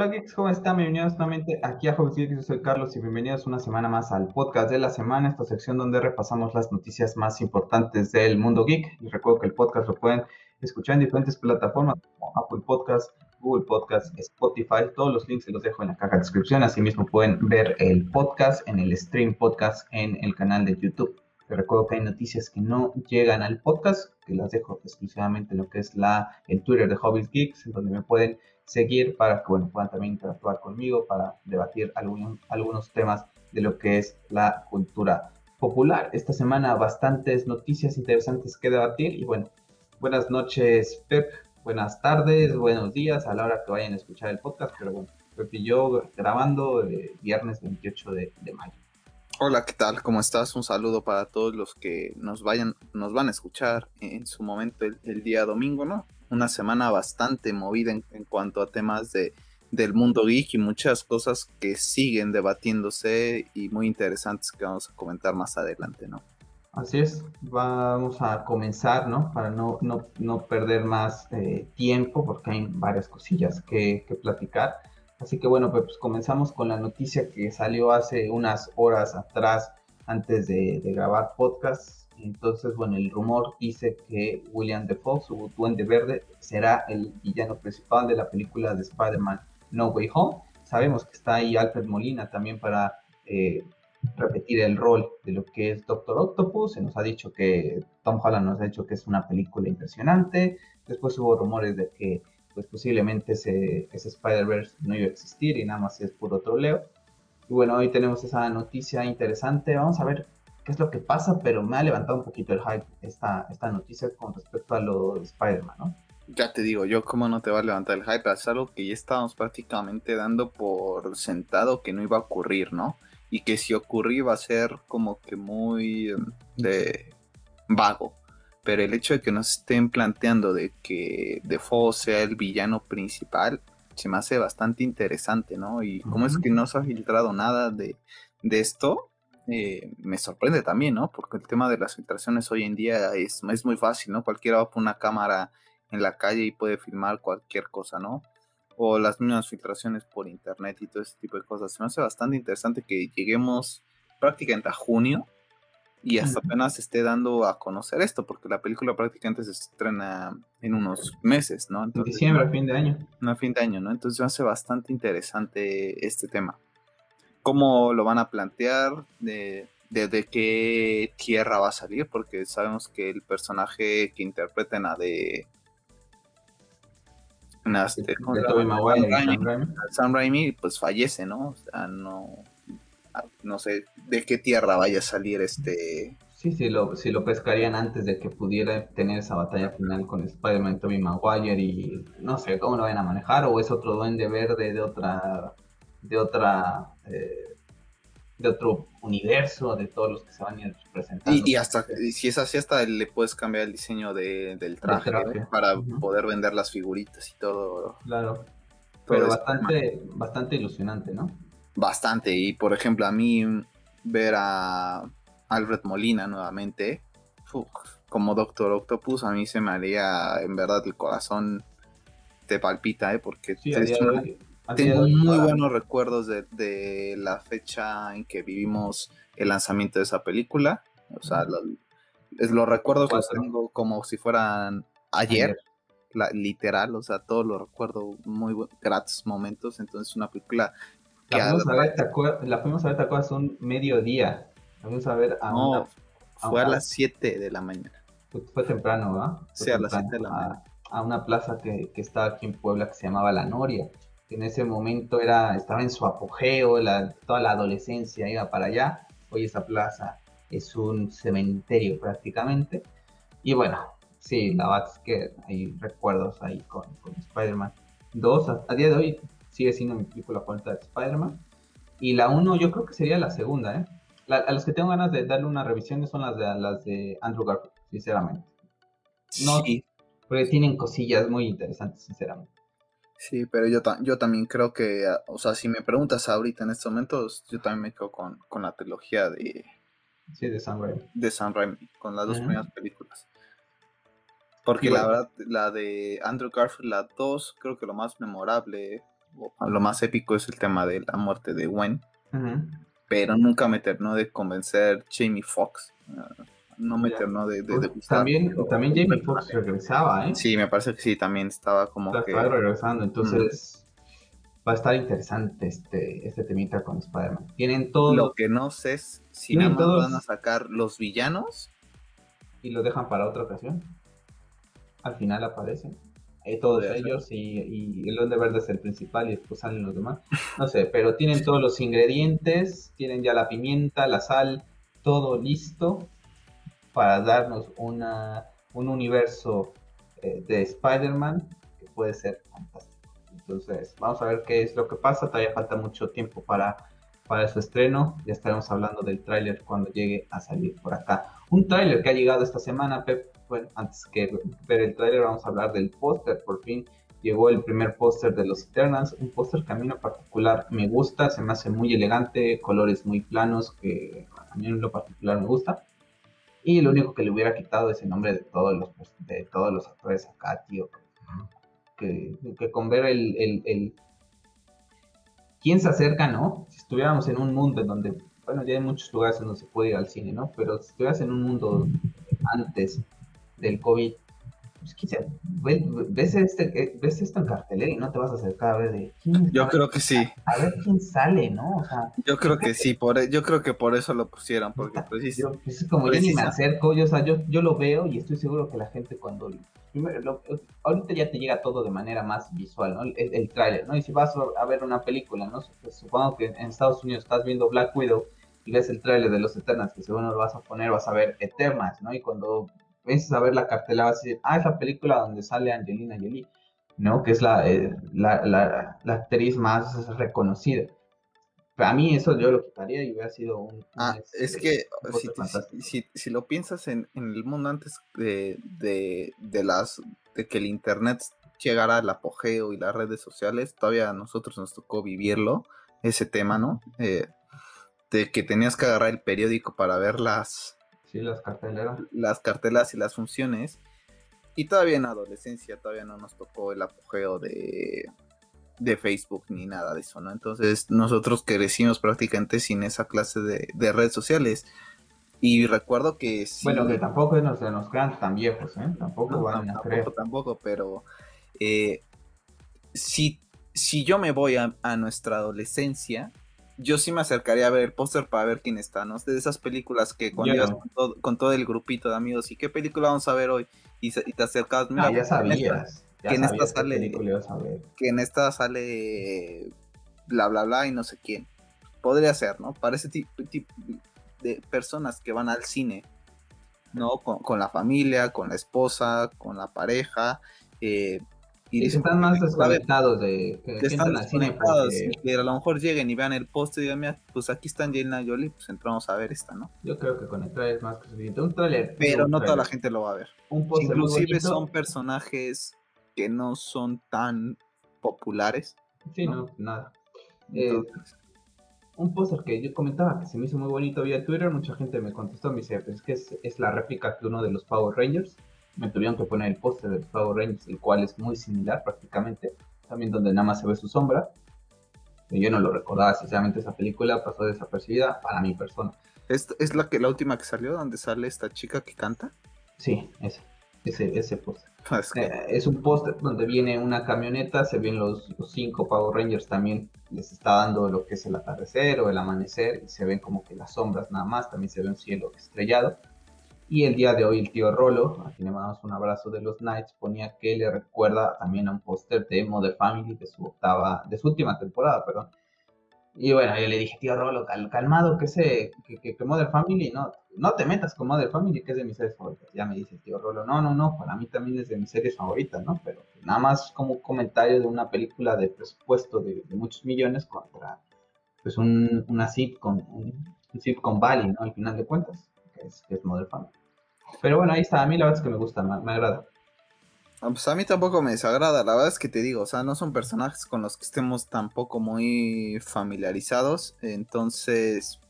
Hola Geeks, ¿cómo están? Bienvenidos nuevamente aquí a Hobbies Geeks, yo soy Carlos y bienvenidos una semana más al podcast de la semana, esta sección donde repasamos las noticias más importantes del mundo geek. Les recuerdo que el podcast lo pueden escuchar en diferentes plataformas como Apple Podcast, Google Podcast, Spotify, todos los links se los dejo en la caja de descripción, asimismo pueden ver el podcast en el stream podcast en el canal de YouTube. Les recuerdo que hay noticias que no llegan al podcast, que las dejo exclusivamente en lo que es la, el Twitter de Hobbies Geeks, en donde me pueden seguir para que bueno, puedan también interactuar conmigo, para debatir algunos temas de lo que es la cultura popular. Esta semana bastantes noticias interesantes que debatir y bueno, buenas noches Pep, buenas tardes, buenos días a la hora que vayan a escuchar el podcast, pero bueno, Pep y yo grabando el viernes 28 de, mayo. Hola, ¿qué tal? ¿Cómo estás? Un saludo para todos los que nos vayan, nos van a escuchar en su momento el día domingo, ¿no? una semana bastante movida en, cuanto a temas de, del mundo geek y muchas cosas que siguen debatiéndose y muy interesantes que vamos a comentar más adelante, ¿no? Así es, vamos a comenzar, ¿no? Para no, no, no perder más eh, tiempo, porque hay varias cosillas que, que platicar. Así que bueno, pues comenzamos con la noticia que salió hace unas horas atrás, antes de, de grabar podcast, entonces, bueno, el rumor dice que William Defoe, su Duende Verde, será el villano principal de la película de Spider-Man No Way Home. Sabemos que está ahí Alfred Molina también para eh, repetir el rol de lo que es Doctor Octopus. Se nos ha dicho que Tom Holland nos ha dicho que es una película impresionante. Después hubo rumores de que pues posiblemente ese, Spider-Verse no iba a existir y nada más es puro troleo. Y bueno, hoy tenemos esa noticia interesante. Vamos a ver qué es lo que pasa, pero me ha levantado un poquito el hype esta, esta noticia con respecto a lo de Spider-Man, ¿no? Ya te digo, yo cómo no te va a levantar el hype, es algo que ya estábamos prácticamente dando por sentado que no iba a ocurrir, ¿no? Y que si ocurría iba a ser como que muy em, de vago. Pero el hecho de que nos estén planteando de que Defoe sea el villano principal, se me hace bastante interesante, ¿no? Y cómo es que no se ha filtrado nada de, de esto, eh, me sorprende también, ¿no? Porque el tema de las filtraciones hoy en día es, es muy fácil, ¿no? Cualquiera va a poner una cámara en la calle y puede filmar cualquier cosa, ¿no? O las mismas filtraciones por internet y todo ese tipo de cosas. Se me hace bastante interesante que lleguemos prácticamente a junio y hasta apenas se esté dando a conocer esto, porque la película prácticamente se estrena en unos meses, ¿no? en diciembre, a fin de año. A fin de año, ¿no? Entonces hace bastante interesante este tema cómo lo van a plantear, de, de, qué tierra va a salir, porque sabemos que el personaje que interpreten a de... Este, Sam, Raimi, pues fallece, ¿no? O sea, no, no sé de qué tierra vaya a salir este... Sí, sí lo, si lo pescarían antes de que pudiera tener esa batalla final con Spider-Man, Tobey Maguire y no sé cómo lo van a manejar, o es otro duende verde de otra de otra eh, de otro universo, de todos los que se van a ir presentando. Y, hasta, si es así, hasta le puedes cambiar el diseño del traje, para poder vender las figuritas y todo. Claro. Pero bastante, bastante ilusionante, ¿no? Bastante. Y por ejemplo, a mí ver a Alfred Molina nuevamente, como Doctor Octopus, a mí se me haría en verdad el corazón te palpita, ¿eh? Porque tengo muy buenos recuerdos de, la fecha en que vivimos el lanzamiento de esa película. O sea, lo, los recuerdos los tengo como si fueran ayer, literal. O sea, todo lo recuerdo muy gratos momentos. Entonces, una película que. La fuimos, a ver, ¿te la fuimos a ver, ¿te acuerdas? Un mediodía. La fuimos a ver a no, Fue a, las 7 de la mañana. Fue, temprano, ¿verdad? Sí, a las 7 de la mañana. A, una plaza que, que estaba aquí en Puebla que se llamaba La Noria en ese momento era, estaba en su apogeo, toda la adolescencia iba para allá. Hoy esa plaza es un cementerio prácticamente. Y bueno, sí, la verdad es que hay recuerdos ahí con, Spider-Man 2. A, día de hoy sigue siendo mi película favorita de Spider-Man. Y la 1 yo creo que sería la segunda, ¿eh? a las que tengo ganas de darle una revisión son las de, las de Andrew Garfield, sinceramente. No, sí. Porque tienen cosillas muy interesantes, sinceramente. Sí, pero yo, yo también creo que, o sea, si me preguntas ahorita en estos momentos, yo también me quedo con, la trilogía de... Sí, de Sam Raimi. De Sam Raimi, con las dos primeras películas. Porque la verdad, la de Andrew Garfield, la 2, creo que lo más memorable lo más épico es el tema de la muerte de Gwen. Pero nunca me terminó de convencer Jamie Foxx. no me terminó de, de, pues, También, también Jamie Foxx regresaba, ¿eh? Sí, me parece que sí, también estaba como que... Estaba regresando, entonces va a estar interesante este, este temita con Spider-Man. Tienen todo... Lo que no sé es si nada más van a sacar los villanos. Y lo dejan para otra ocasión. Al final aparecen. Eh, todos ellos y, y, el Duende Verde es el principal y después salen los demás. No sé, pero tienen todos los ingredientes, tienen ya la pimienta, la sal, todo listo para darnos una, un universo eh, de Spider-Man que puede ser fantástico. Entonces, vamos a ver qué es lo que pasa. Todavía falta mucho tiempo para, para su estreno. Ya estaremos hablando del tráiler cuando llegue a salir por acá. Un tráiler que ha llegado esta semana, Pep. Bueno, antes que ver el tráiler, vamos a hablar del póster. Por fin llegó el primer póster de los Eternals. Un póster que a mí en particular me gusta. Se me hace muy elegante. Colores muy planos que a mí en lo particular me gusta. Y lo único que le hubiera quitado es el nombre de todos los, de todos los actores acá, tío que, con ver el, el, quién se acerca, ¿no? Si estuviéramos en un mundo en donde, bueno, ya hay muchos lugares donde se puede ir al cine, ¿no? Pero si estuvieras en un mundo antes del COVID, pues, ves, este, eh, ves esto en cartelera y no te vas a acercar a ver de quién Yo creo que sí. A ver quién sale, ¿no? yo creo que sí, por, e, yo creo que por eso lo pusieron, porque precisamente. Pues, como yo ni me acerco, yo, o sea, yo, yo lo veo y estoy seguro que la gente cuando primero, ahorita ya te llega todo de manera más visual, ¿no? El, el tráiler, ¿no? Y si vas a ver una película, ¿no? Pues, supongo que en Estados Unidos estás viendo Black Widow y ves el tráiler de los Eternals, que según lo vas a poner, vas a ver Eternals, ¿no? Y cuando ves a ver la cartela vas a decir, ah, es la película donde sale Angelina Jolie, ¿no? Que es la, eh, la, la, la actriz más reconocida. Para mí eso yo lo quitaría y hubiera sido un... ah, es que si, si, si, lo piensas en, en, el mundo antes de, de, de, las de que el internet llegara al apogeo y las redes sociales, todavía a nosotros nos tocó vivirlo, ese tema, ¿no? Eh, de que tenías que agarrar el periódico para ver las... Sí, las carteleras. Las cartelas y las funciones. Y todavía en adolescencia todavía no nos tocó el apogeo de de Facebook ni nada de eso, ¿no? Entonces nosotros crecimos prácticamente sin esa clase de, redes sociales. Y recuerdo que sí. Bueno, que tampoco nos, nos quedan tan viejos, ¿eh? Tampoco van a tampoco, tampoco, pero eh, si, si yo me voy a, nuestra adolescencia, yo sí me acercaría a ver el póster para ver quién está, ¿no? De esas películas que cuando ibas con, todo, el grupito de amigos, ¿y qué película vamos a ver hoy? Y, te acercas, mira, ah, ya sabías que en esta sale que en esta sale bla bla bla y no sé quién. Podría ser no para ese tipo, de personas que van al cine no con, la familia con la esposa con la pareja eh, y están más desconectados de que están porque... que a lo mejor lleguen y vean el post y digan mira pues aquí está Angelina Jolie pues entramos a ver esta no yo creo que con el trailer es más que suficiente un trailer pero no toda la gente lo va a ver un inclusive son personajes que no son tan populares. Sí, no, nada. Eh, un póster que yo comentaba que se me hizo muy bonito vía Twitter, mucha gente me contestó, me dice, pues es que es, la réplica de uno de los Power Rangers. Me tuvieron que poner el póster de los Power Rangers, el cual es muy similar prácticamente, también donde nada más se ve su sombra. Yo no lo recordaba, sinceramente esa película pasó desapercibida para mi persona. ¿Es, ¿Es, la, que, la última que salió, donde sale esta chica que canta? Sí, ese, ese, ese póster. Eh, es, un póster donde viene una camioneta, se ven los, cinco Power Rangers también, les está dando lo que es el atardecer o el amanecer, y se ven como que las sombras nada más, también se ve un cielo estrellado. Y el día de hoy el tío Rolo, a quien le mandamos un abrazo de los Knights, ponía que le recuerda también a un póster de Mother Family de su octava, de su última temporada, perdón, y bueno, yo le dije, tío Rolo, calmado, que, se, que, que, Mother Family, no, no te metas con Mother Family, que es de mis series favoritas. Ya me dice tío Rolo, no, no, no, para mí también es de mis series favoritas, ¿no? Pero nada más como un comentario de una película de presupuesto de, muchos millones contra, pues, un, una sitcom, un, un sitcom Valley, ¿no? Al final de cuentas, que es, que es Mother Family. Pero bueno, ahí está, a mí la verdad es que me gusta, me agrada. Ah, pues a mí tampoco me desagrada, la verdad es que te digo, o sea, no son personajes con los que estemos tampoco muy familiarizados, entonces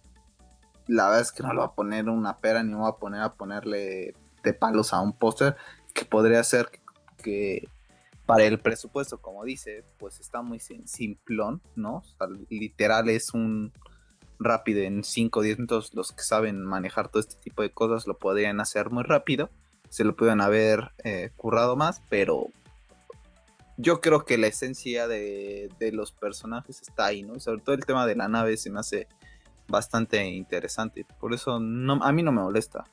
la verdad es que no lo voy a poner una pera ni voy a poner a ponerle de palos a un póster que podría ser que, para el presupuesto, como dice, pues está muy simplón, ¿no? literal es un rápido en 5 o 10 minutos. Los que saben manejar todo este tipo de cosas lo podrían hacer muy rápido. Se lo pueden haber eh, currado más, pero yo creo que la esencia de, los personajes está ahí, ¿no? Y sobre todo el tema de la nave se me hace bastante interesante. Por eso no, a mí no me molesta.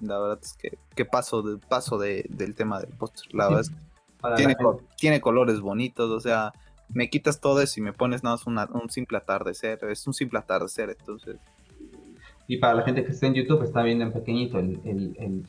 La verdad es que, que paso, de, paso del tema del póster. La verdad es que tiene, tiene colores bonitos, o sea, me quitas todo eso y me pones nada más un simple atardecer, es un simple atardecer, entonces. Y para la gente que está en YouTube está viendo en pequeñito el, el,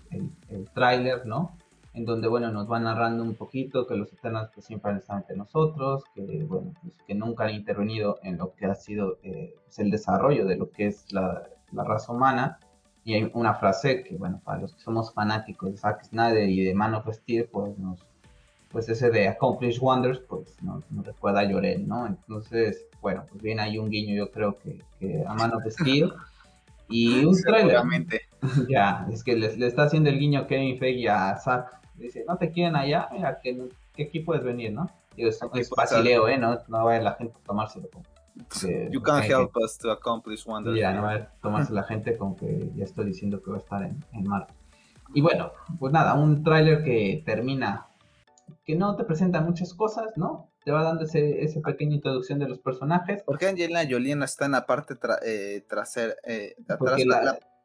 el, tráiler, ¿no? En donde, bueno, nos va narrando un poquito que los Eternals pues, siempre han estado entre nosotros, que, bueno, pues, que nunca han intervenido en lo que ha sido eh, pues, el desarrollo de lo que es la, la raza humana. Y hay una frase que, bueno, para los que somos fanáticos de Zack Snyder y de Man of Steel, pues nos, pues ese de Accomplish Wonders, pues nos, recuerda a Llorel, ¿no? Entonces, bueno, pues viene ahí un guiño, yo creo que, a mano de Steel. Y un trailer. ya, es que le, está haciendo el guiño Kevin Feige a Zack. Dice, no te quieren allá, mira, que, aquí puedes venir, ¿no? Y es, es basileo, ¿eh? No, no vaya la gente a tomárselo como. you can't help us to accomplish wonders. Ya, no va a tomarse la gente como que ya estoy diciendo que va a estar en, en Marte. Y bueno, pues nada, un tráiler que termina que no te presenta muchas cosas, ¿no? Te va dando ese, esa pequeña introducción de los personajes. Porque Angelina Jolie no está en la parte eh, trasera, eh,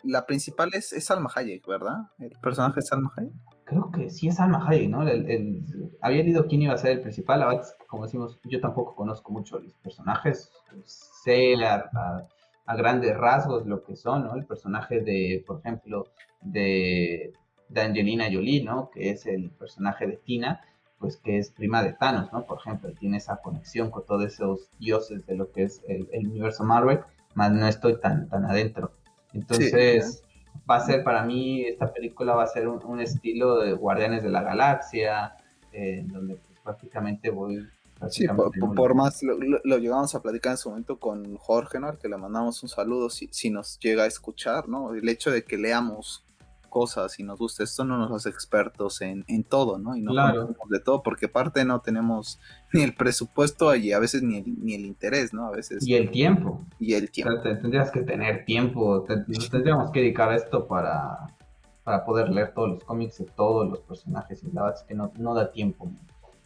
la, principal es, es Salma Hayek, ¿verdad? El personaje es Salma Hayek. Creo que sí es Salma Hayek, ¿no? había leído quién iba a ser el principal, a como decimos, yo tampoco conozco mucho los personajes, sé a, grandes rasgos lo que son, ¿no? El personaje de, por ejemplo, de de Angelina Jolie, ¿no? Que es el personaje de Tina, pues que es prima de Thanos, ¿no? Por ejemplo, tiene esa conexión con todos esos dioses de lo que es el, universo Marvel, más no estoy tan, tan adentro. Entonces, va a ser para mí, esta película va a ser un, estilo de Guardianes de la Galaxia, eh, donde pues, prácticamente voy... Sí, por, más lo, lo, llegamos a platicar en su momento con Jorge, ¿no? Al que le mandamos un saludo si, si nos llega a escuchar, ¿no? El hecho de que leamos cosas y nos gusta esto, no nos hace expertos en, todo, ¿no? Y no claro. de todo, porque aparte no tenemos ni el presupuesto y a veces ni el, ni el interés, ¿no? A veces. Y el tiempo. Y el tiempo. tendrías que tener tiempo, tendríamos que dedicar esto para, para poder leer todos los cómics de todos los personajes, y la verdad es que no, no da tiempo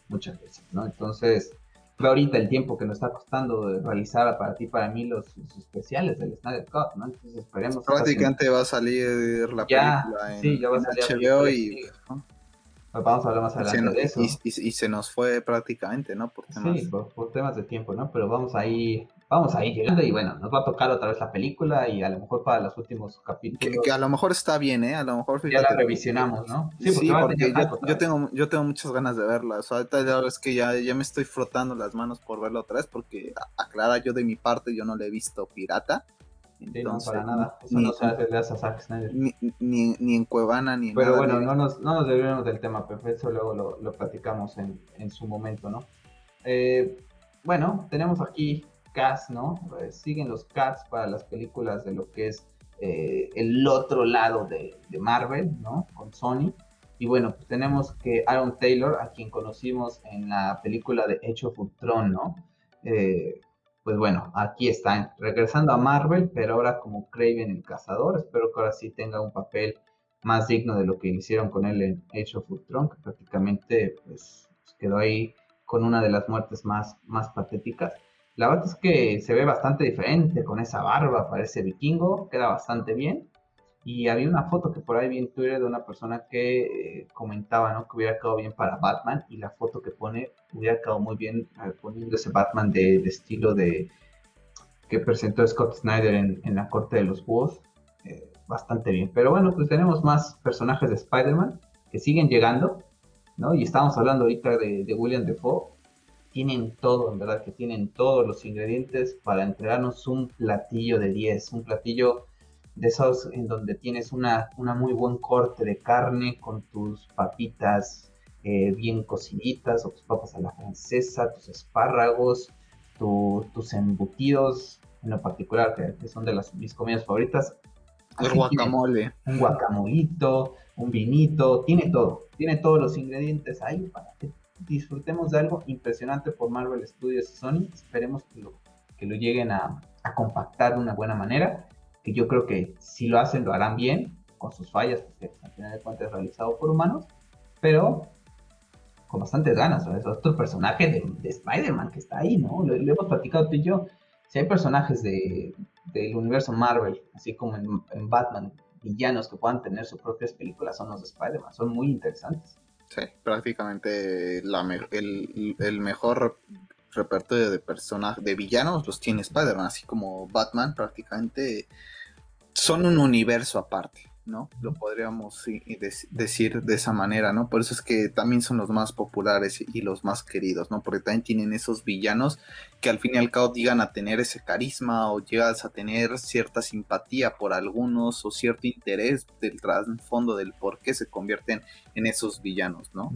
muchas veces, ¿no? Entonces ahorita el tiempo que nos está costando realizar para ti, para mí, los, especiales del Snyder Cut, ¿no? Entonces esperemos. Prácticamente va a salir la película en, sí, ya va a salir HBO y. Pues vamos a hablar más adelante de eso. Y, se nos fue prácticamente, ¿no? Por temas... Sí, por, temas de tiempo, ¿no? Pero vamos ahí vamos a ir llegando y bueno, nos va a tocar otra vez la película y a lo mejor para los últimos capítulos. Que, a lo mejor está bien, ¿eh? A lo mejor ya la revisionamos, ¿no? Sí, porque, yo, tengo, yo tengo muchas ganas de verla. O sea, ahorita es que ya, ya me estoy frotando las manos por verla otra vez porque aclara yo de mi parte, yo no le he visto pirata. Entonces, no, para nada. Eso ni, no se hace a Zack Snyder. Ni, ni, en Cuevana, ni en Pero bueno, no nos, no nos debemos del tema, pero eso luego lo, lo platicamos en, en, su momento, ¿no? Eh, bueno, tenemos aquí cast, ¿no? Eh, siguen los casts para las películas de lo que es eh, el otro lado de, Marvel, ¿no? Con Sony. Y bueno, pues tenemos que Aaron Taylor, a quien conocimos en la película de Hecho of Ultron, ¿no? Pues bueno, aquí están, regresando a Marvel, pero ahora como Craven el Cazador. Espero que ahora sí tenga un papel más digno de lo que hicieron con él en Age of Ultron, que prácticamente pues, quedó ahí con una de las muertes más, más patéticas. La verdad es que se ve bastante diferente con esa barba, parece vikingo, queda bastante bien. Y había una foto que por ahí vi en Twitter de una persona que eh, comentaba ¿no? que hubiera quedado bien para Batman y la foto que pone hubiera quedado muy bien eh, poniendo ese Batman de, estilo de que presentó Scott Snyder en, la corte de los búhos. Eh, bastante bien. Pero bueno, pues tenemos más personajes de Spider-Man que siguen llegando, ¿no? Y estamos hablando ahorita de, de William Defoe tienen todo, en verdad que tienen todos los ingredientes para entregarnos un platillo de 10, un platillo de esos en donde tienes una, una muy buen corte de carne con tus papitas eh, bien cocinitas o tus papas a la francesa, tus espárragos, tus embutidos, en lo particular que, son de las mis comidas favoritas. El guacamole. Un guacamolito, un vinito, tiene todo, tiene todos los ingredientes ahí para que disfrutemos de algo impresionante por Marvel Studios y Sony. Esperemos que lo, que lo lleguen a, a compactar de una buena manera. Que yo creo que si lo hacen, lo harán bien, con sus fallas, porque al final de cuentas es realizado por humanos. Pero con bastantes ganas. Es otro personaje de, Spider-Man que está ahí, ¿no? Lo, hemos platicado tú y yo. Si hay personajes de, del universo Marvel, así como en, Batman, villanos que puedan tener sus propias películas, son los de Spider-Man. Son muy interesantes. Sí, prácticamente la el, el, mejor repertorio de personajes, de villanos los tiene Spider-Man, así como Batman prácticamente son un universo aparte. ¿no? Lo podríamos decir de esa manera, ¿no? Por eso es que también son los más populares y los más queridos, ¿no? Porque también tienen esos villanos que al fin y al cabo llegan a tener ese carisma o llegas a tener cierta simpatía por algunos o cierto interés del trasfondo del por qué se convierten en esos villanos, ¿no?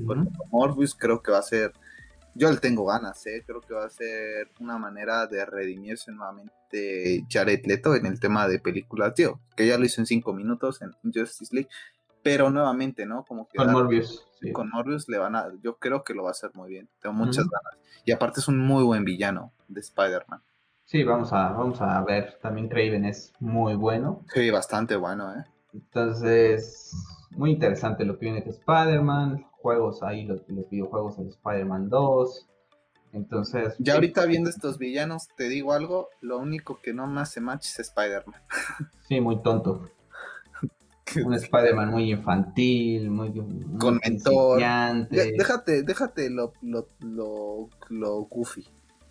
Morbius creo que va a ser yo le tengo ganas, ¿eh? creo que va a ser una manera de redimirse nuevamente Jared Leto en el tema de películas, tío, que ya lo hizo en cinco minutos en Justice League, pero nuevamente, ¿no? Como que con Morbius. Con Morbius le van a, yo creo que lo va a hacer muy bien, tengo muchas ganas. Y aparte es un muy buen villano de Spider-Man. Sí, vamos a, vamos a ver, también Craven es muy bueno. Sí, bastante bueno, ¿eh? Entonces, muy interesante lo que viene de Spider-Man, juegos ahí, los, videojuegos de Spider-Man 2. Entonces. Ya ahorita viendo estos villanos, te digo algo, lo único que no me hace match es Spider-Man. Sí, muy tonto. Un Spider-Man muy infantil, muy, con mentor. déjate, déjate lo, lo, lo, lo goofy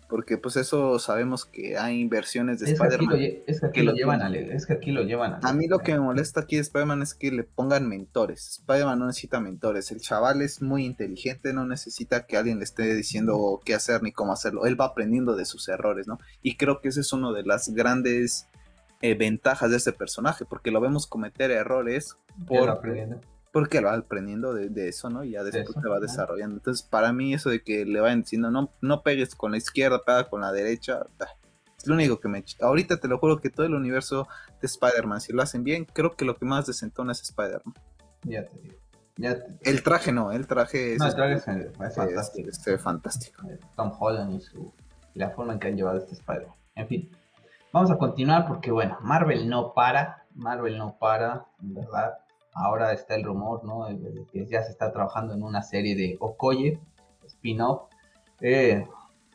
porque pues eso sabemos que hay inversiones de Spider-Man. Es que aquí lo, llevan a, es que aquí lo llevan a, mí lo que me molesta aquí de Spider-Man es que le pongan mentores. Spider-Man no necesita mentores. El chaval es muy inteligente, no necesita que alguien le esté diciendo qué hacer ni cómo hacerlo. Él va aprendiendo de sus errores, ¿no? Y creo que ese es uno de las grandes eh, ventajas de este personaje, porque lo vemos cometer errores por porque lo va aprendiendo de, eso, ¿no? Y ya después se va desarrollando. Entonces, para mí, eso de que le vayan diciendo, no, no pegues con la izquierda, pega con la derecha, es lo único que me. Ahorita te lo juro que todo el universo de Spider-Man, si lo hacen bien, creo que lo que más desentona es Spider-Man. Ya te digo. El traje no, el traje es. No, el traje es, fantástico. Es, fantástico. Tom Holland y, su, y la forma en que han llevado este Spider-Man. En fin, vamos a continuar porque, bueno, Marvel no para. Marvel no para, en verdad ahora está el rumor, ¿no? Que ya se está trabajando en una serie de Okoye, spin-off. Eh,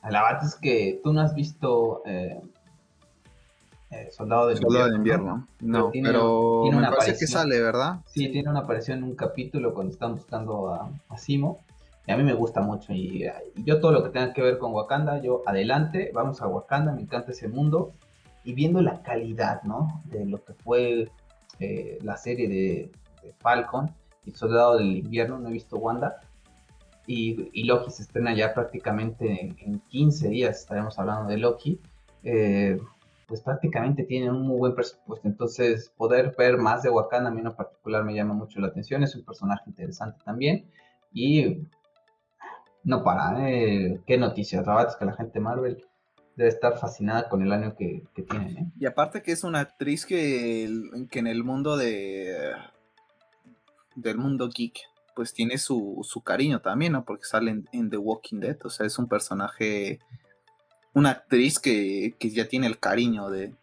la verdad es que tú no has visto eh, eh, Soldado de Invierno. No, pero, me parece que sale, ¿verdad? Sí, tiene una aparición en un capítulo cuando están buscando a, Simo. Y a mí me gusta mucho. Y, y, yo todo lo que tenga que ver con Wakanda, yo adelante, vamos a Wakanda, me encanta ese mundo. Y viendo la calidad, ¿no? De lo que fue la serie de, Falcon y Soldado del Invierno, no he visto Wanda. Y, Loki se estrena ya prácticamente en, 15 días, estaremos hablando de Loki. Eh, pues prácticamente tiene un muy buen presupuesto. Entonces, poder ver más de Wakanda a mí en particular me llama mucho la atención. Es un personaje interesante también. Y no para, ¿eh? qué noticias. Rabates que la gente Marvel debe estar fascinada con el año que, que tienen. ¿eh? Y aparte que es una actriz que, que en el mundo de del mundo geek, pues tiene su, su cariño también, ¿no? Porque sale en, The Walking Dead, o sea, es un personaje, una actriz que, ya tiene el cariño de,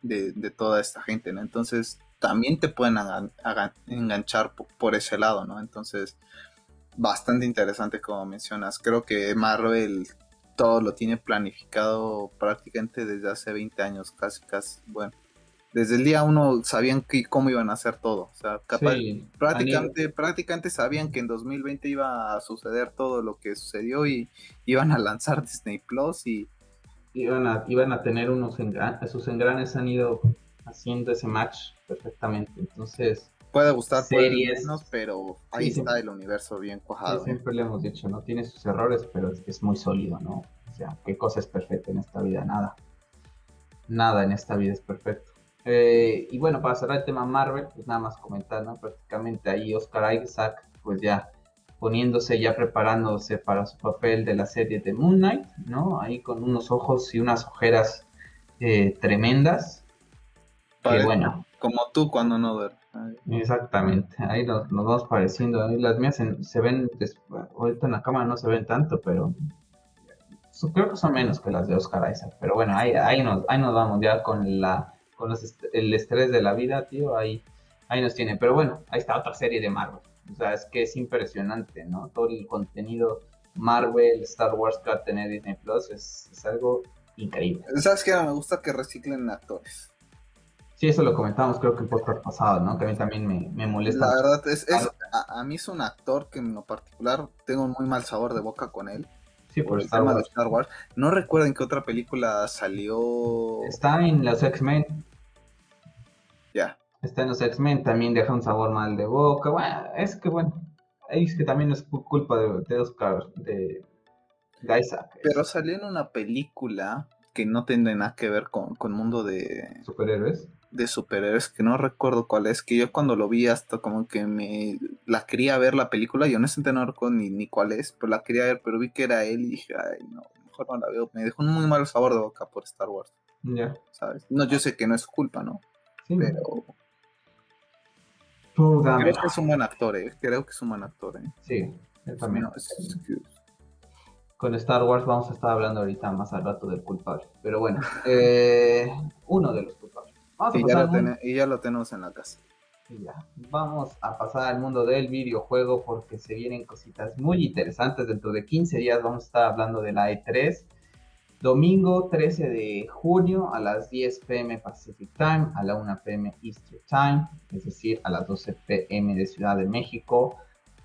toda esta gente, ¿no? Entonces, también te pueden enganchar por, ese lado, ¿no? Entonces, bastante interesante como mencionas. Creo que Marvel todo lo tiene planificado prácticamente desde hace 20 años, casi, casi, bueno, desde el día uno sabían que, cómo iban a hacer todo. O sea, prácticamente, prácticamente sabían que en 2020 iba a suceder todo lo que sucedió y iban a lanzar Disney Plus y iban a, iban a tener unos engranes, sus engranes han ido haciendo ese match perfectamente. Entonces, puede gustar series, menos, pero ahí está el universo bien cuajado. siempre le hemos dicho, no tiene sus errores, pero es, es muy sólido, ¿no? O sea, qué cosa es perfecta en esta vida, nada. Nada en esta vida es perfecto. Eh, y bueno, para cerrar el tema Marvel, pues nada más comentar, ¿no? Prácticamente ahí Oscar Isaac, pues ya poniéndose, ya preparándose para su papel de la serie de Moon Knight, ¿no? Ahí con unos ojos y unas ojeras eh, tremendas. que bueno. Como tú cuando no duermes. Exactamente, ahí nos, nos vamos pareciendo. las mías se, ven, ahorita en la cámara no se ven tanto, pero creo que son menos que las de Oscar Isaac. Pero bueno, ahí, ahí, nos, ahí nos vamos ya con, la, con el estrés de la vida, tío. Ahí, ahí nos tiene. Pero bueno, ahí está otra serie de Marvel. O sea, es que es impresionante, ¿no? Todo el contenido Marvel, Star Wars que va a tener Disney Plus es, es algo increíble. ¿Sabes qué? Me gusta que reciclen actores. Sí, eso lo comentamos creo que en podcast pasado, ¿no? Que a mí también me, molesta. La verdad es, a, mí es un actor que en lo particular tengo un muy mal sabor de boca con él. Sí, por, el tema de Star Wars. No recuerdo en qué otra película salió. Está en los X-Men. Está en los X-Men, también deja un sabor mal de boca. Bueno, es que bueno, es que también es culpa de, de Oscar, de, de Isaac. Pero salió en una película que no tiene nada que ver con, con mundo de... ¿Superhéroes? de superhéroes que no recuerdo cuál es, que yo cuando lo vi hasta como que me la quería ver la película, yo no recuerdo ni, ni cuál es, pero la quería ver, pero vi que era él y dije, ay no, mejor no la veo, me dejó un muy mal sabor de boca por Star Wars. Ya. ¿Sabes? No, yo sé que no es culpa, ¿no? Sí. Pero... Creo que es un buen actor, eh. Creo que es un buen actor, eh. Sí, también. Con Star Wars vamos a estar hablando ahorita más al rato del culpable. Pero bueno, eh, uno de los culpables y, ya lo y ya lo tenemos en la casa. ya. Vamos a pasar al mundo del videojuego porque se vienen cositas muy interesantes. Dentro de 15 días vamos a estar hablando de la E3. Domingo 13 de junio a las 10 pm Pacific Time, a la 1 pm Eastern Time, es decir, a las 12 pm de Ciudad de México.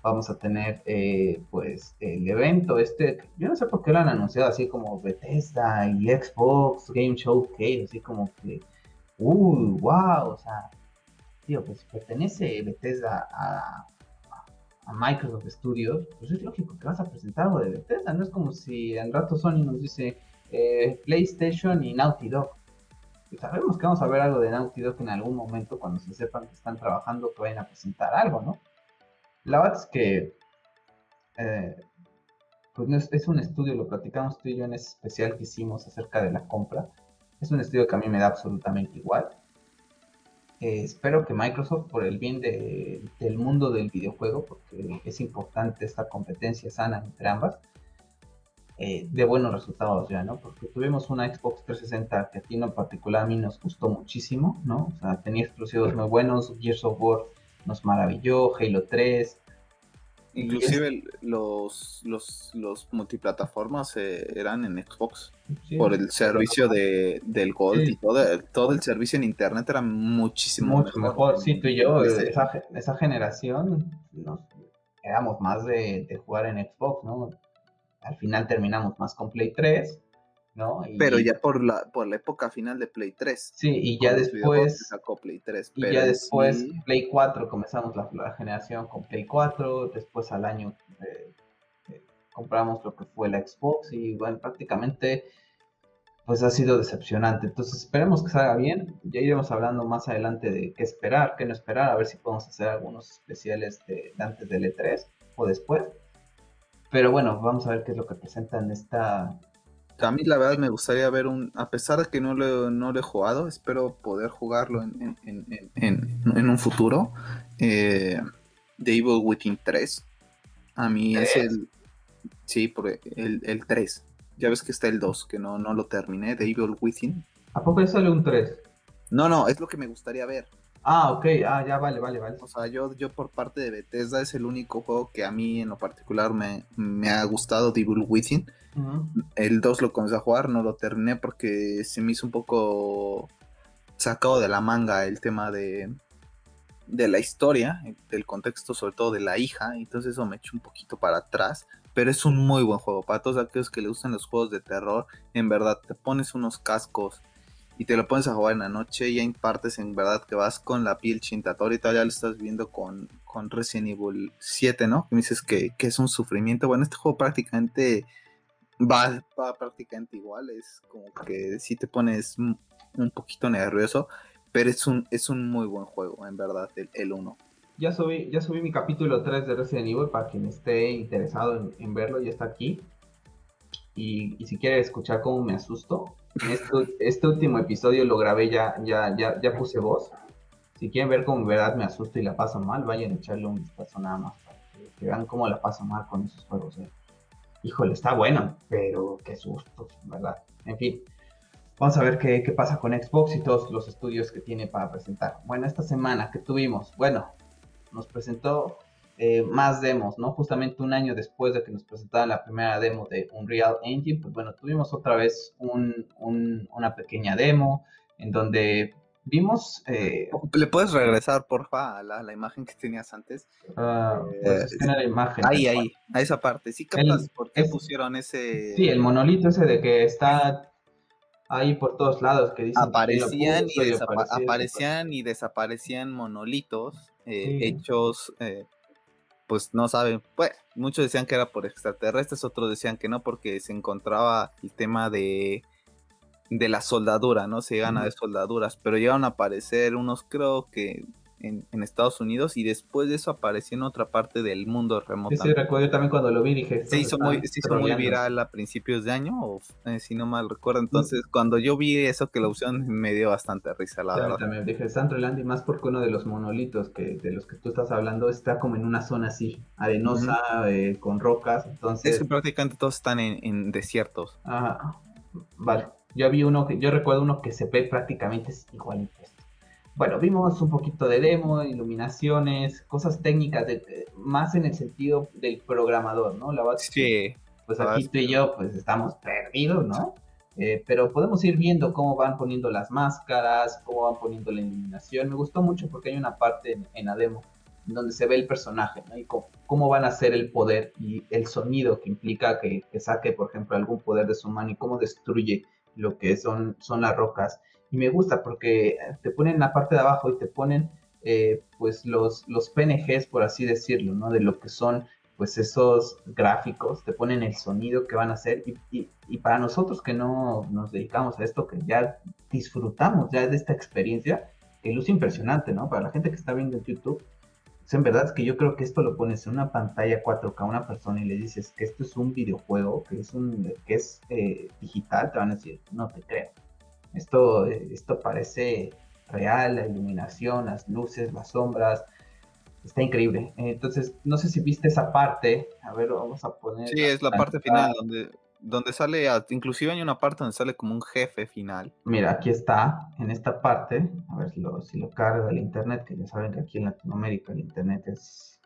Vamos a tener eh, pues el evento este, yo no sé por qué lo han anunciado así como Bethesda y Xbox Game Showcase, así como que uy, wow, o sea, tío, pues pertenece Bethesda a, a, Microsoft Studios, pues es lógico que vas a presentar algo de Bethesda, no es como si al rato Sony nos dice eh, PlayStation y Naughty Dog. Y sabemos que vamos a ver algo de Naughty Dog en algún momento cuando se sepan que están trabajando, que vayan a presentar algo, ¿no? La verdad es que eh, pues es, un estudio, lo platicamos tú y yo en ese especial que hicimos acerca de la compra. Es un estudio que a mí me da absolutamente igual. Eh, espero que Microsoft, por el bien del mundo del videojuego, porque es importante esta competencia sana entre ambas, eh, de buenos resultados ya, ¿no? Porque tuvimos una Xbox 360 que a ti en particular a mí nos gustó muchísimo, ¿no? O sea, tenía exclusivos muy buenos, Gears of War nos maravilló, Halo 3, Inclusive los, los, los multiplataformas eh, eran en Xbox por el servicio de, del Gold y todo, todo el servicio en internet era muchísimo Mucho mejor. Sí, tú y yo, esa, esa generación, nos, éramos más de, de, jugar en Xbox, ¿no? Al final terminamos más con Play 3 pero ya por la, por la época final de Play 3. Sí, y ya después... Sacó Play 3. Y ya después Play 4, comenzamos la, generación con Play 4, después al año eh, eh, compramos lo que fue la Xbox y bueno, prácticamente pues ha sido decepcionante. Entonces esperemos que salga bien. Ya iremos hablando más adelante de qué esperar, qué no esperar, a ver si podemos hacer algunos especiales de, antes del E3 o después. Pero bueno, vamos a ver qué es lo que presentan esta a mí la verdad me gustaría ver un, a pesar de que no lo, no lo he jugado, espero poder jugarlo en, un futuro. Eh, The Evil Within 3. A mí es el... Sí, el, el 3. Ya ves que está el 2, que no, no lo terminé, The Evil Within. ¿A poco sale un 3? No, no, es lo que me gustaría ver. Ah, ok, ah, ya vale, vale, vale. O sea, yo, yo por parte de Bethesda es el único juego que a mí en lo particular me, me ha gustado, The Evil Within. El 2 lo comencé a jugar, no lo terminé porque se me hizo un poco sacado de la manga el tema de, de la historia, del contexto sobre todo de la hija, entonces eso me echó un poquito para atrás, pero es un muy buen juego, para todos aquellos que le gustan los juegos de terror, en verdad te pones unos cascos y te lo pones a jugar en la noche y hay partes en verdad que vas con la piel chintatoria y todavía lo estás viendo con, con Resident Evil 7, ¿no? Que me dices que, que es un sufrimiento, bueno, este juego prácticamente va, prácticamente igual, es como que si te pones un poquito nervioso, pero es un, es un muy buen juego, en verdad, el 1. Ya subí, ya subí mi capítulo 3 de Resident Evil para quien esté interesado en, verlo, ya está aquí. Y, si quiere escuchar cómo me asusto, este, último episodio lo grabé ya, ya, ya, ya puse voz. si quieren ver cómo en verdad me asusto y la paso mal, vayan a echarle un vistazo nada más para que, vean cómo la paso mal con esos juegos. ¿eh? Híjole, está bueno, pero qué susto, ¿verdad? En fin, vamos a ver qué, qué pasa con Xbox y todos los estudios que tiene para presentar. Bueno, esta semana que tuvimos, bueno, nos presentó eh, más demos, ¿no? Justamente un año después de que nos presentaran la primera demo de Unreal Engine, pues bueno, tuvimos otra vez un, una pequeña demo en donde vimos... Eh, ¿Le puedes regresar, porfa, a la, la imagen que tenías antes? Uh, pues la imagen. Ahí, ahí, a esa parte. Sí, capaz, ¿por qué pusieron ese...? Sí, el monolito ese de que está ahí por todos lados que dicen aparecían, y, aparecían y desaparecían monolitos eh, hechos eh, pues no saben, pues muchos decían que era por extraterrestres, otros decían que no porque se encontraba el tema de de la soldadura, ¿no? Se gana de soldaduras, pero llegaron a aparecer unos creo que en, Estados Unidos y después de eso apareció en otra parte del mundo remoto. Sí, recuerdo también cuando lo vi dije... Se hizo, muy, se hizo muy viral a principios de año, o, eh, si no mal recuerdo. Entonces, cuando yo vi eso que la opción me dio bastante risa, la verdad. También dije, Sandro y más porque uno de los monolitos que de los que tú estás hablando está como en una zona así, arenosa, eh, con rocas, entonces... Es que prácticamente todos están en, en desiertos. Ajá, vale. Yo vi uno que, yo recuerdo uno que se ve prácticamente igualito bueno, vimos un poquito de demo, iluminaciones, cosas técnicas, de, más en el sentido del programador, ¿no? La verdad sí. Pues aquí tú y yo, pues estamos perdidos, ¿no? Eh, pero podemos ir viendo cómo van poniendo las máscaras, cómo van poniendo la iluminación. Me gustó mucho porque hay una parte en, la demo donde se ve el personaje, ¿no? Y cómo, van a hacer el poder y el sonido que implica que, que, saque, por ejemplo, algún poder de su mano y cómo destruye lo que son, son las rocas y me gusta porque te ponen la parte de abajo y te ponen eh, pues los, los PNGs, por así decirlo, ¿no? De lo que son pues esos gráficos, te ponen el sonido que van a hacer y, y, para nosotros que no nos dedicamos a esto, que ya disfrutamos ya de esta experiencia, que luce impresionante, ¿no? Para la gente que está viendo en YouTube, pues, en verdad es que yo creo que esto lo pones en una pantalla 4K a una persona y le dices que esto es un videojuego, que es un que es eh, digital, te van a decir, no te creo. Esto, esto parece real, la iluminación, las luces, las sombras, está increíble. Entonces, no sé si viste esa parte. A ver, vamos a poner. Sí, es la parte final donde, donde sale, inclusive hay una parte donde sale como un jefe final. Mira, aquí está, en esta parte. A ver si lo, si lo carga el internet, que ya saben que aquí en Latinoamérica el internet es.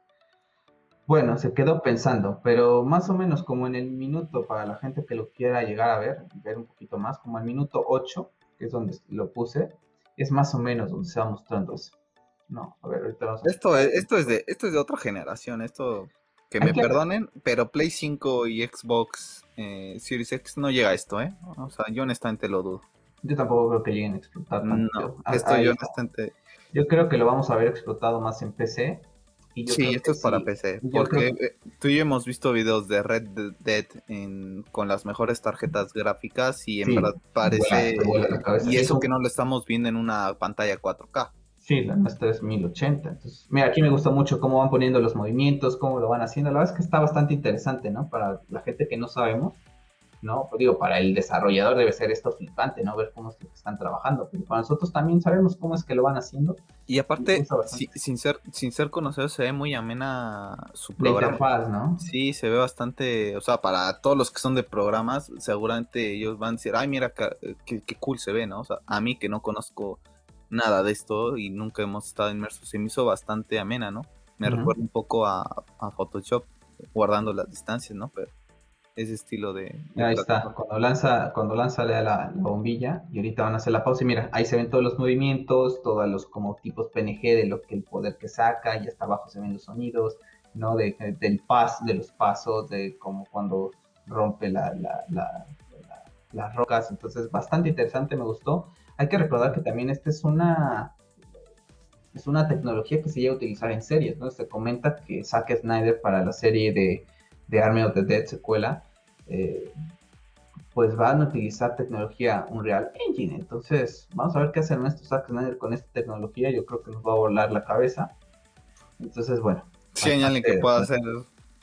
Bueno, se quedó pensando, pero más o menos como en el minuto, para la gente que lo quiera llegar a ver, ver un poquito más, como el minuto 8, que es donde lo puse, es más o menos donde se va mostrando eso. No, a ver, ahorita vamos a... Esto es, esto es de, esto es de otra generación, esto, que me perdonen, pero Play 5 y Xbox eh, Series X no llega a esto, ¿eh? O sea, yo honestamente lo dudo. Yo tampoco creo que lleguen a explotar tanto. No, esto yo honestamente... Yo creo que lo vamos a ver explotado más en PC sí, esto es para PC. Porque eh, tú y yo hemos visto videos de Red Dead con las mejores tarjetas gráficas y en verdad parece. y eso que no lo estamos viendo en una pantalla 4K. Sí, la nuestra es 1080. Entonces, mira, aquí me gusta mucho cómo van poniendo los movimientos, cómo lo van haciendo. La verdad es que está bastante interesante, ¿no? Para la gente que no sabemos. ¿No? Pues digo, para el desarrollador debe ser esto flipante, ¿no? Ver cómo es que están trabajando, pero para nosotros también sabemos cómo es que lo van haciendo. Y aparte, sin ser sin ser conocido, se ve muy amena su programa. ¿no? Sí, se ve bastante, o sea, para todos los que son de programas, seguramente ellos van a decir, ay, mira, qué, cool se ve, ¿no? O sea, a mí que no conozco nada de esto y nunca hemos estado inmersos, se me hizo bastante amena, ¿no? Me recuerda un poco a, a Photoshop, guardando las distancias, ¿no? Pero ese estilo de... ahí está, cuando lanza, cuando lanza la, la, bombilla y ahorita van a hacer la pausa y mira, ahí se ven todos los movimientos, todos los como tipos PNG de lo que el poder que saca y hasta abajo se ven los sonidos, ¿no? De, del pas, de los pasos, de como cuando rompe la, las rocas, entonces bastante interesante, me gustó. Hay que recordar que también esta es una es una tecnología que se llega a utilizar en series, ¿no? Se comenta que Zack Snyder para la serie de, de Army of the Dead secuela eh, pues van a utilizar tecnología Unreal Engine. Entonces, vamos a ver qué hace nuestro Zack Snyder con esta tecnología. Yo creo que nos va a volar la cabeza. Entonces, bueno. Si hay alguien que pueda hacer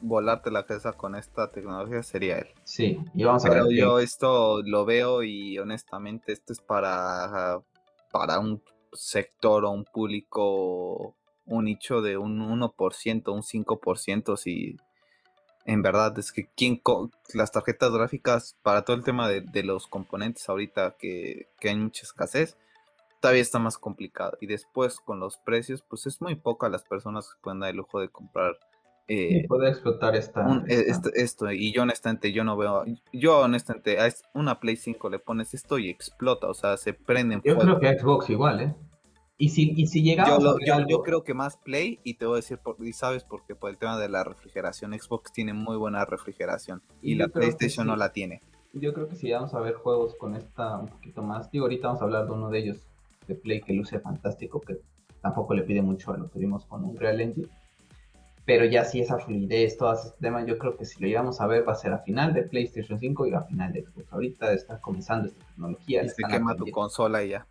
volarte la cabeza con esta tecnología sería él. Sí, y vamos a ver. yo esto lo veo y honestamente esto es para, para un sector o un público, un nicho de un 1%, un 5%, si en verdad es que quien las tarjetas gráficas para todo el tema de, los componentes ahorita que, que, hay mucha escasez, todavía está más complicado. Y después con los precios, pues es muy poca las personas que pueden dar el lujo de comprar eh, y poder explotar esta, e, Esto, y yo honestamente yo no veo yo honestamente a una Play 5 le pones esto y explota o sea se prende yo creo que Xbox igual eh y si, y si llegamos yo, yo, creo que más Play y te voy a decir por, y sabes porque por el tema de la refrigeración Xbox tiene muy buena refrigeración y, la PlayStation no la tiene yo creo que si vamos a ver juegos con esta un poquito más digo ahorita vamos a hablar de uno de ellos de Play que luce fantástico que tampoco le pide mucho a lo que vimos con un Real Engine pero ya sí esa fluidez, todo ese tema, yo creo que si lo llevamos a ver va a ser a final de PlayStation 5 y a final de Xbox. Ahorita está comenzando esta tecnología. Y se quema tu consola y ya.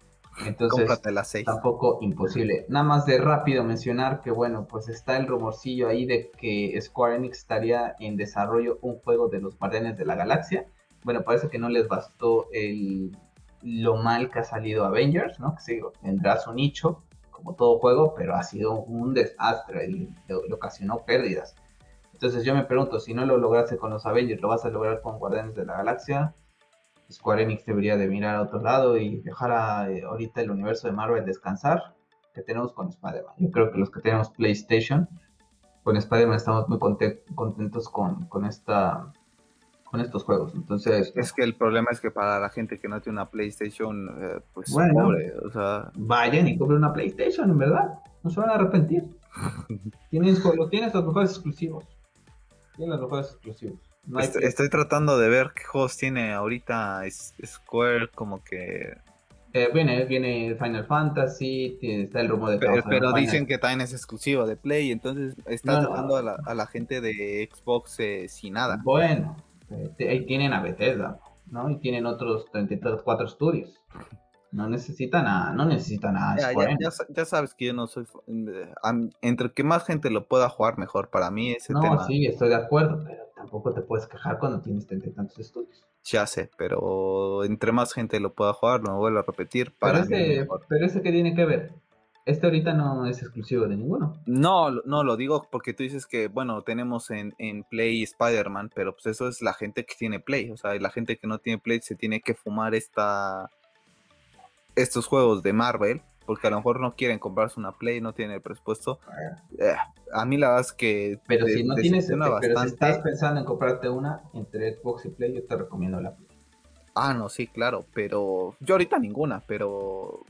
Entonces, la 6. tampoco imposible. Nada más de rápido mencionar que, bueno, pues está el rumorcillo ahí de que Square Enix estaría en desarrollo un juego de los Guardianes de la Galaxia. Bueno, parece que no les bastó el, lo mal que ha salido Avengers, ¿no? Que sí, tendrá su nicho, como todo juego, pero ha sido un desastre y le, ocasionó pérdidas. Entonces yo me pregunto, si no lo lograste con los Avengers, ¿lo vas a lograr con Guardianes de la Galaxia? Square Enix debería de mirar a otro lado y dejar a, eh, ahorita el universo de Marvel descansar, que tenemos con Spider-Man. Yo creo que los que tenemos PlayStation, con Spider-Man estamos muy contentos con, con esta estos juegos. Entonces. Es que el problema es que para la gente que no tiene una PlayStation, eh, pues pobre, o sea. Vayan y compren una PlayStation, en verdad. No se van a arrepentir. tienes, lo tienes los mejores exclusivos. Tienes los mejores exclusivos. Estoy, tratando de ver qué juegos tiene ahorita Square, como que. Eh, viene, viene Final Fantasy, está el rumor de Pero, pero dicen que también es exclusivo de Play, entonces está dejando A, la, gente de Xbox eh, sin nada. Bueno, este, ahí tienen a Bethesda, ¿no? Y tienen otros 34 estudios. No necesitan a, no necesitan a ya, ya, sabes que yo no soy entre que más gente lo pueda jugar mejor para mí ese no, tema. sí, estoy de acuerdo, pero tampoco te puedes quejar cuando tienes tantos estudios. Ya sé, pero entre más gente lo pueda jugar, no vuelvo a repetir para pero pero ese que tiene que ver, este ahorita no es exclusivo de ninguno. No, no, lo digo porque tú dices que, bueno, tenemos en, en Play Spider-Man, pero pues eso es la gente que tiene Play. O sea, la gente que no tiene Play se tiene que fumar esta estos juegos de Marvel, porque a lo mejor no quieren comprarse una Play, no tienen el presupuesto. Eh, a mí la verdad es que... Pero si no tienes, pero si estás pensando en comprarte una entre Xbox y Play, yo te recomiendo la Play. Ah, no, sí, claro, pero yo ahorita ninguna, pero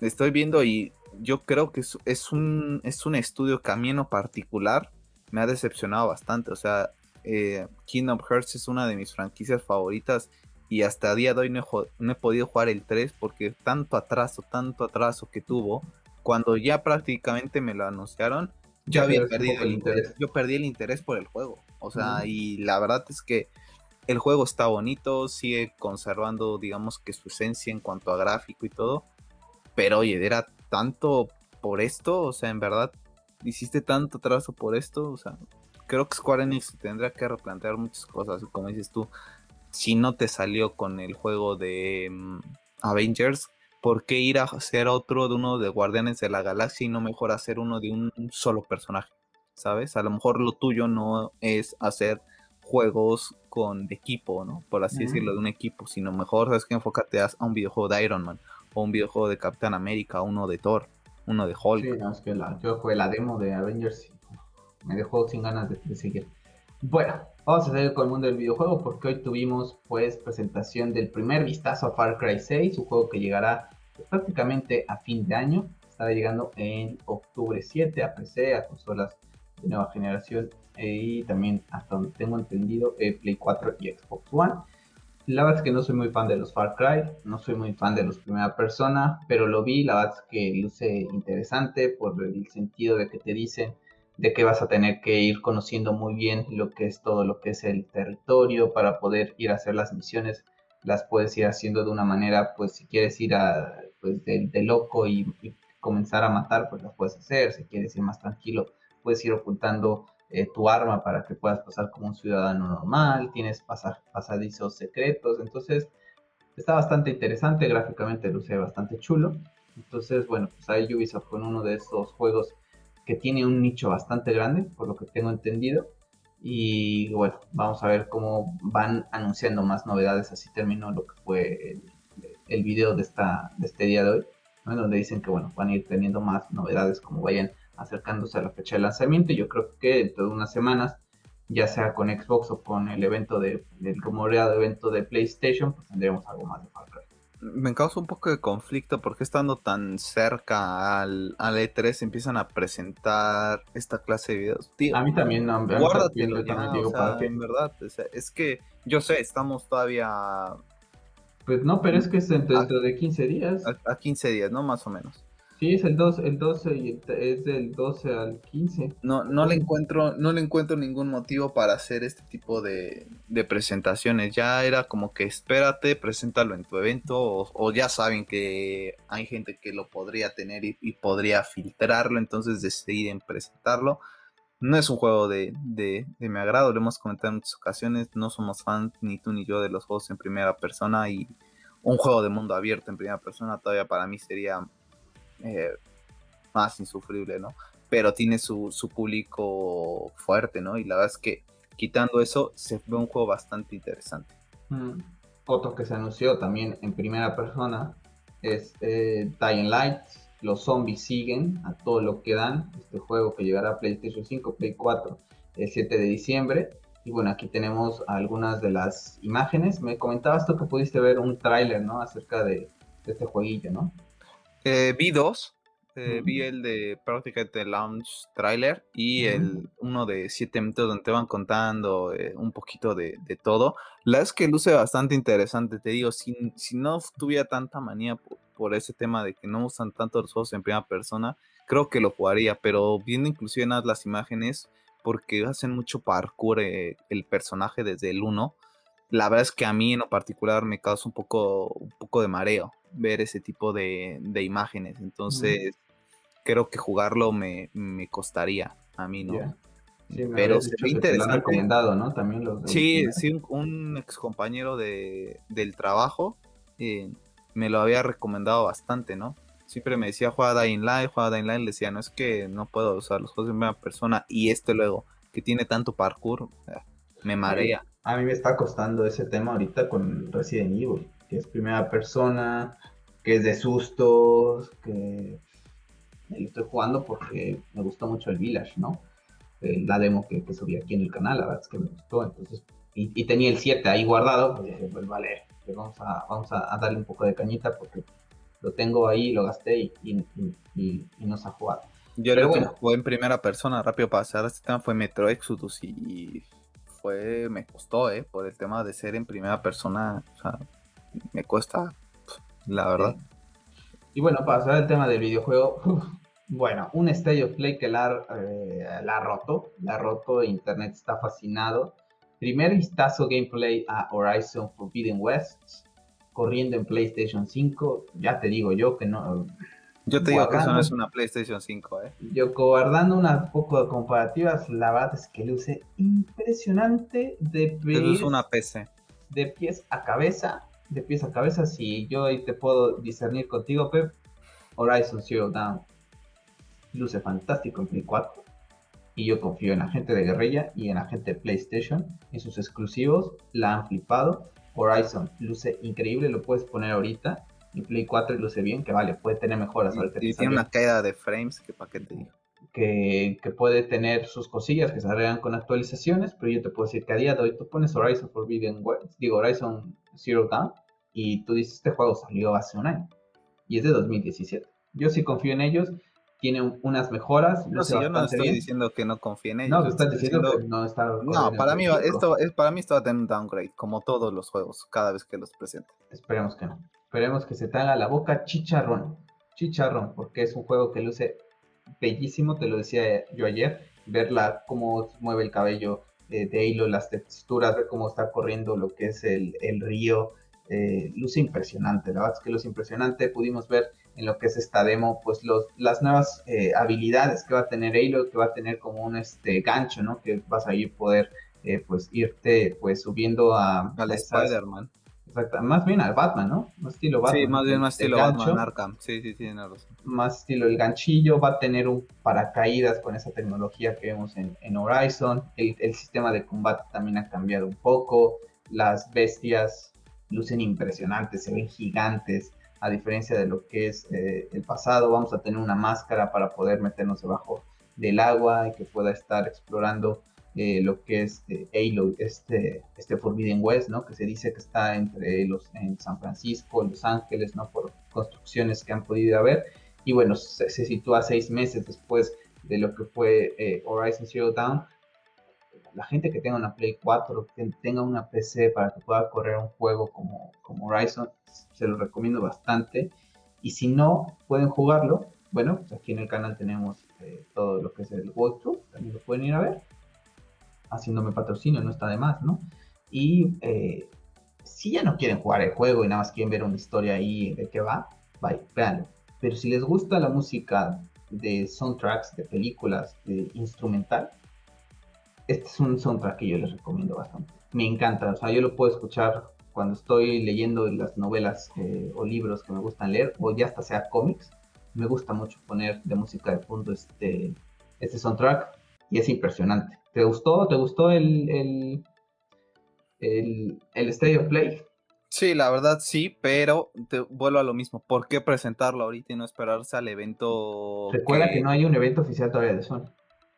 estoy viendo y yo creo que es, un, es un estudio camino particular me ha decepcionado bastante. O sea, eh, Kingdom Hearts es una de mis franquicias favoritas y hasta a día de hoy no he, podido jugar el 3 porque tanto atraso, tanto atraso que tuvo, cuando ya prácticamente me lo anunciaron, yo había perdido el interés. Yo perdí el interés por el juego. O sea, y la verdad es que el juego está bonito, sigue conservando, digamos que su esencia en cuanto a gráfico y todo. Pero oye, era tanto por esto, o sea, en verdad, hiciste tanto trazo por esto, o sea, creo que Square Enix tendrá que replantear muchas cosas, como dices tú, si no te salió con el juego de mm, Avengers, ¿por qué ir a hacer otro de uno de Guardianes de la Galaxia y no mejor hacer uno de un solo personaje? ¿Sabes? A lo mejor lo tuyo no es hacer juegos con equipo, ¿no? Por así decirlo, de un equipo, sino mejor, ¿sabes que Enfócate a un videojuego de Iron Man o un videojuego de Capitán América, uno de Thor, uno de Hulk. Sí, no, es que la, yo jugué la demo de Avengers y me dejó sin ganas de, seguir. Bueno, vamos a seguir con el mundo del videojuego porque hoy tuvimos pues presentación del primer vistazo a Far Cry 6, un juego que llegará prácticamente a fin de año. Estará llegando en octubre 7 a PC, a consolas de nueva generación eh, y también hasta donde tengo entendido eh, Play 4 y Xbox One. La verdad es que no soy muy fan de los Far Cry, no soy muy fan de los primera persona, pero lo vi, la verdad es que luce interesante por el sentido de que te dicen de que vas a tener que ir conociendo muy bien lo que es todo lo que es el territorio para poder ir a hacer las misiones, las puedes ir haciendo de una manera, pues si quieres ir a, pues de, loco y, comenzar a matar, pues las puedes hacer, si quieres ir más tranquilo, puedes ir ocultando eh, tu arma para que puedas pasar como un ciudadano normal, tienes pasadizos secretos, entonces está bastante interesante, gráficamente luce bastante chulo. Entonces, bueno, pues ahí Ubisoft con uno de estos juegos que tiene un nicho bastante grande, por lo que tengo entendido. Y bueno, vamos a ver cómo van anunciando más novedades. Así terminó lo que fue el, video de, esta, de este día de hoy, donde dicen que bueno, van a ir teniendo más novedades como vayan acercándose a la fecha de lanzamiento. Yo creo que dentro de unas semanas, ya sea con Xbox o con el evento de, del rumoreado evento de PlayStation, pues tendremos algo más de Far me causa un poco de conflicto porque estando tan cerca al, al E3 empiezan a presentar esta clase de videos. a mí también, no, guárdatelo ya, digo, para que... en verdad, es que yo sé, estamos todavía... Pues no, pero es que es dentro de 15 días. A, a 15 días, ¿no? Más o menos. Sí, es el 12, el 12 y es del 12 al 15. No, no le encuentro, no le encuentro ningún motivo para hacer este tipo de, presentaciones. Ya era como que espérate, preséntalo en tu evento, o, ya saben que hay gente que lo podría tener y, podría filtrarlo, entonces deciden presentarlo. No es un juego de, de, de mi agrado, lo hemos comentado en muchas ocasiones, no somos fans ni tú ni yo de los juegos en primera persona y un juego de mundo abierto en primera persona todavía para mí sería eh, más insufrible, ¿no? Pero tiene su, público fuerte, ¿no? Y la verdad es que quitando eso, se ve un juego bastante interesante. Mm. Otro que se anunció también en primera persona es eh, Light. Los zombies siguen a todo lo que dan. Este juego que llegará a PlayStation 5, Play 4 el 7 de diciembre. Y bueno, aquí tenemos algunas de las imágenes. Me comentabas tú que pudiste ver un tráiler, ¿no? Acerca de, de, este jueguillo, ¿no? Eh, vi dos. Eh, vi el de prácticamente Launch Trailer y el uno de 7 minutos donde te van contando eh, un poquito de, todo. La es que luce bastante interesante, te digo, si, si no tuviera tanta manía por, ese tema de que no usan tanto los juegos en primera persona, creo que lo jugaría, pero viendo inclusive las imágenes, porque hacen mucho parkour el personaje desde el 1, la verdad es que a mí en lo particular me causa un poco, un poco de mareo ver ese tipo de, imágenes. Entonces, creo que jugarlo me, costaría a mí, ¿no? Pero se ve interesante. recomendado, ¿no? También los sí, sí, un, ex compañero de, del trabajo eh, me lo había recomendado bastante, ¿no? Siempre me decía, juega Dying Light, juega Dying Light, le decía, no es que no puedo usar los juegos de primera persona y este luego, que tiene tanto parkour, me marea. A mí me está costando ese tema ahorita con Resident Evil que es primera persona, que es de sustos, que lo estoy jugando porque me gustó mucho el Village, ¿no? Eh, la demo que, subí aquí en el canal, la verdad es que me gustó, entonces, y, tenía el 7 ahí guardado, pues dije, pues vale, pues vamos, a, vamos a, darle un poco de cañita porque lo tengo ahí, lo gasté y, y, no se ha jugado. Yo creo que jugué en primera persona, rápido para pasar este tema, fue Metro Exodus y fue, me costó, ¿eh? Por el tema de ser en primera persona, o sea, me cuesta, la verdad. Y bueno, para pasar al tema del videojuego, bueno, un State of Play que la, eh, la ha roto, la ha roto, Internet está fascinado. Primer vistazo gameplay a Horizon Forbidden West, corriendo en PlayStation 5. Ya te digo yo que no. Yo te digo que eso no es una PlayStation 5, ¿eh? Yo guardando un poco de comparativas, la verdad es que luce impresionante de pies, una PC. De pies a cabeza de pies a cabeza, si yo ahí te puedo discernir contigo, Pep, Horizon Zero Dawn luce fantástico en Play 4. Y yo confío en la gente de Guerrilla y en la gente de PlayStation. En sus exclusivos la han flipado. Horizon luce increíble, lo puedes poner ahorita. En Play 4 luce bien, que vale, puede tener mejoras. Y, tiene una caída de frames, que para qué te digo. Que, puede tener sus cosillas que se arreglan con actualizaciones, pero yo te puedo decir que a día de hoy tú pones Horizon Forbidden West, digo Horizon Zero Dawn, y tú dices, este juego salió hace un año, y es de 2017. Yo sí confío en ellos, tiene unas mejoras. No, yo no estoy diciendo que no confíe en ellos. No, estás diciendo, que no está. No, para mí, esto, es, para mí esto va a tener un downgrade, como todos los juegos, cada vez que los presenten. Esperemos que no. Esperemos que se te haga la boca chicharrón. Chicharrón, porque es un juego que luce bellísimo, te lo decía yo ayer, verla cómo mueve el cabello de Halo, las texturas, ver cómo está corriendo lo que es el, río, eh, luce impresionante, la verdad es que luce impresionante, pudimos ver en lo que es esta demo, pues los, las nuevas eh, habilidades que va a tener Halo, que va a tener como un este gancho, ¿no? Que vas a ir poder eh, pues irte pues subiendo a, al Spider-Man. Exacta, más bien al Batman, ¿no? Más estilo Batman. Sí, más bien más estilo Batman, Arkham. Sí, sí, sí, Más estilo el ganchillo, va a tener un paracaídas con esa tecnología que vemos en, Horizon. El, el, sistema de combate también ha cambiado un poco. Las bestias lucen impresionantes, se ven gigantes a diferencia de lo que es eh, el pasado, vamos a tener una máscara para poder meternos debajo del agua y que pueda estar explorando eh, lo que es eh, Halo, este, este Forbidden West, ¿no? Que se dice que está entre los en San Francisco, Los Ángeles, ¿no? Por construcciones que han podido haber. Y bueno, se, se sitúa seis meses después de lo que fue Horizon Zero Dawn. La gente que tenga una Play 4, que tenga una PC para que pueda correr un juego como, como Horizon, se lo recomiendo bastante. Y si no pueden jugarlo, bueno, pues aquí en el canal tenemos eh, todo lo que es el walkthrough, también lo pueden ir a ver. Haciéndome patrocinio, no está de más, ¿no? Y eh, si ya no quieren jugar el juego y nada más quieren ver una historia ahí de qué va, vaya, véanlo. Pero si les gusta la música de soundtracks, de películas, de instrumental, este es un soundtrack que yo les recomiendo bastante. Me encanta, o sea, yo lo puedo escuchar cuando estoy leyendo las novelas eh, o libros que me gustan leer, o ya hasta sea cómics, me gusta mucho poner de música de fondo este, este soundtrack y es impresionante. ¿Te gustó? ¿Te gustó el, el, el, el State of Play? Sí, la verdad sí, pero te vuelvo a lo mismo. ¿Por qué presentarlo ahorita y no esperarse al evento? Recuerda que, no hay un evento oficial todavía de Sony.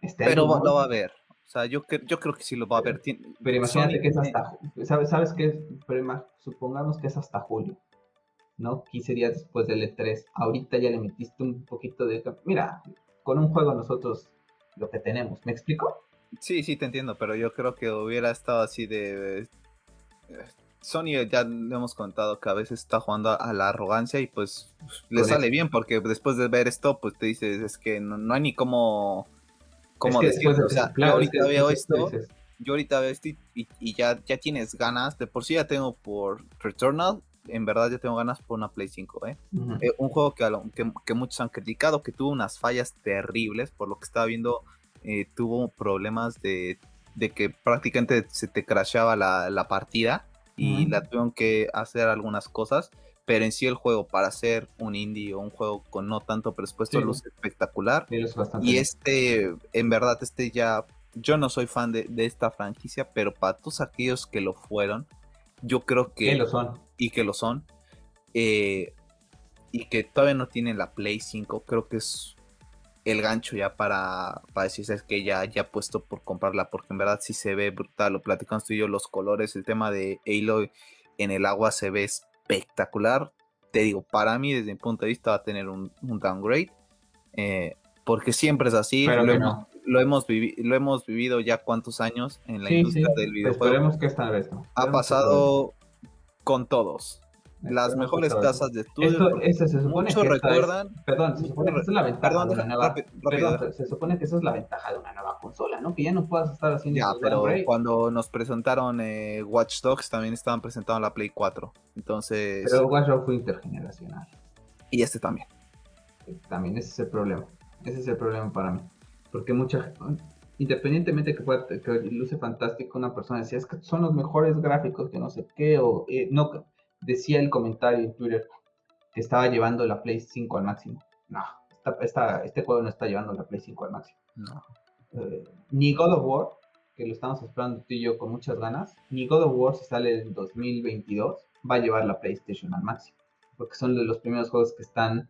Este pero lo va a haber. O sea, yo, yo creo que sí lo va a ver. Pero imagínate que es hasta. ¿Sabes, sabes qué? Pero supongamos que es hasta julio. ¿No? 15 días después del E3. Ahorita ya le metiste un poquito de. Mira, con un juego nosotros lo que tenemos. ¿Me explico? Sí, sí, te entiendo. Pero yo creo que hubiera estado así de. Sony ya le hemos contado que a veces está jugando a la arrogancia y pues le sale bien porque después de ver esto pues te dices es que no hay ni cómo ¿Cómo decirlo? O sea, yo ahorita veo esto, yo ahorita veo esto y, ya, ya tienes ganas, de por sí ya tengo por Returnal, en verdad ya tengo ganas por una Play 5, ¿eh? eh un juego que, que, muchos han criticado, que tuvo unas fallas terribles, por lo que estaba viendo, eh, tuvo problemas de, de, que prácticamente se te crashaba la, la partida y la tuvieron que hacer algunas cosas pero en sí el juego para ser un indie o un juego con no tanto presupuesto luce espectacular. y este, en verdad, este ya, yo no soy fan de, esta franquicia, pero para todos aquellos que lo fueron, yo creo que... lo son. Y que lo son. Eh, y que todavía no tienen la Play 5, creo que es el gancho ya para, para decirse que ya, ya puesto por comprarla, porque en verdad sí se ve brutal, lo platicamos tú y yo, los colores, el tema de Halo en el agua se ve espectacular. Te digo, para mí, desde mi punto de vista, va a tener un, downgrade. Eh, porque siempre es así. Pero lo, hemos, lo, hemos lo hemos vivido ya cuántos años en la industria del videojuego. Esperemos que esta vez Ha pasado con todos las mejores tasas de estudio. Esto, se supone muchos recuerdan. perdón, se supone que esa es la ventaja de una nueva. perdón, se supone que esa es la ventaja de una nueva consola, ¿no? Que ya no puedas estar haciendo. Ya, pero cuando nos presentaron eh, Watch Dogs también estaban presentando la Play 4. Entonces. Pero Watch Dogs fue intergeneracional. Y este también. También ese es el problema. Ese es el problema para mí. Porque mucha independientemente que, pueda, que luce fantástico, una persona decía, es que son los mejores gráficos que no sé qué, o eh, no, decía el comentario en Twitter que estaba llevando la Play 5 al máximo. No, este juego no está llevando la Play 5 al máximo. No. Eh, ni God of War, que lo estamos esperando tú y yo con muchas ganas, ni God of War si sale en 2022 va a llevar la PlayStation al máximo. Porque son de los primeros juegos que están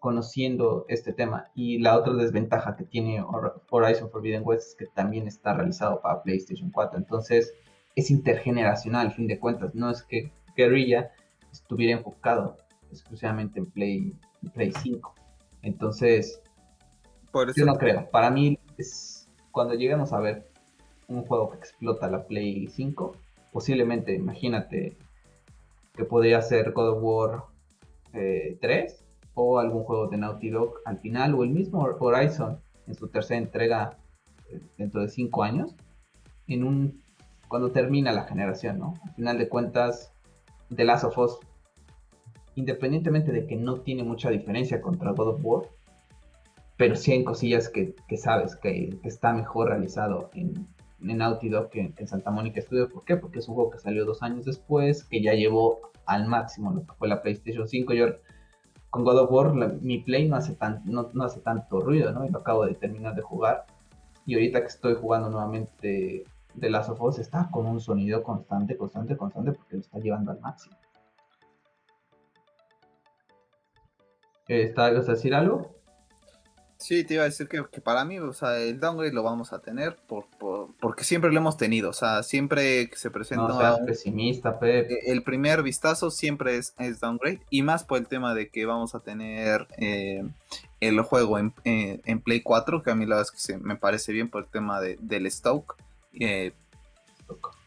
conociendo este tema. Y la otra desventaja que tiene Horizon Forbidden West es que también está realizado para PlayStation 4. Entonces, es intergeneracional, al fin de cuentas. No es que Guerrilla estuviera enfocado exclusivamente en Play, Play 5. Entonces, yo no creo. Para mí, es cuando lleguemos a ver un juego que explota la Play 5, posiblemente, imagínate que podría ser God of War 3 eh, o algún juego de Naughty Dog al final o el mismo Horizon en su tercera entrega eh, dentro de 5 años en un cuando termina la generación, ¿no? Al final de cuentas, The Last of Us, independientemente de que no tiene mucha diferencia contra God of War, pero sí hay cosillas que, sabes que, está mejor realizado en, en Naughty Dog que en Santa Mónica Studio. ¿Por qué? Porque es un juego que salió dos años después, que ya llevó al máximo lo que fue la PlayStation 5. Yo con God of War, mi Play no hace, tan, no, hace tanto ruido, ¿no? Y lo acabo de terminar de jugar. Y ahorita que estoy jugando nuevamente de Last of Us, está con un sonido constante, constante, constante, porque lo está llevando al máximo. ¿Está, ¿Vas a decir algo? Sí, te iba a decir que, para mí, o sea, el downgrade lo vamos a tener por, porque siempre lo hemos tenido, o sea, siempre que se presenta... No pesimista, Pep. E, el primer vistazo siempre es, es, downgrade, y más por el tema de que vamos a tener eh, el juego en, en, Play 4, que a mí la verdad es que me parece bien por el tema de, del stock. Eh,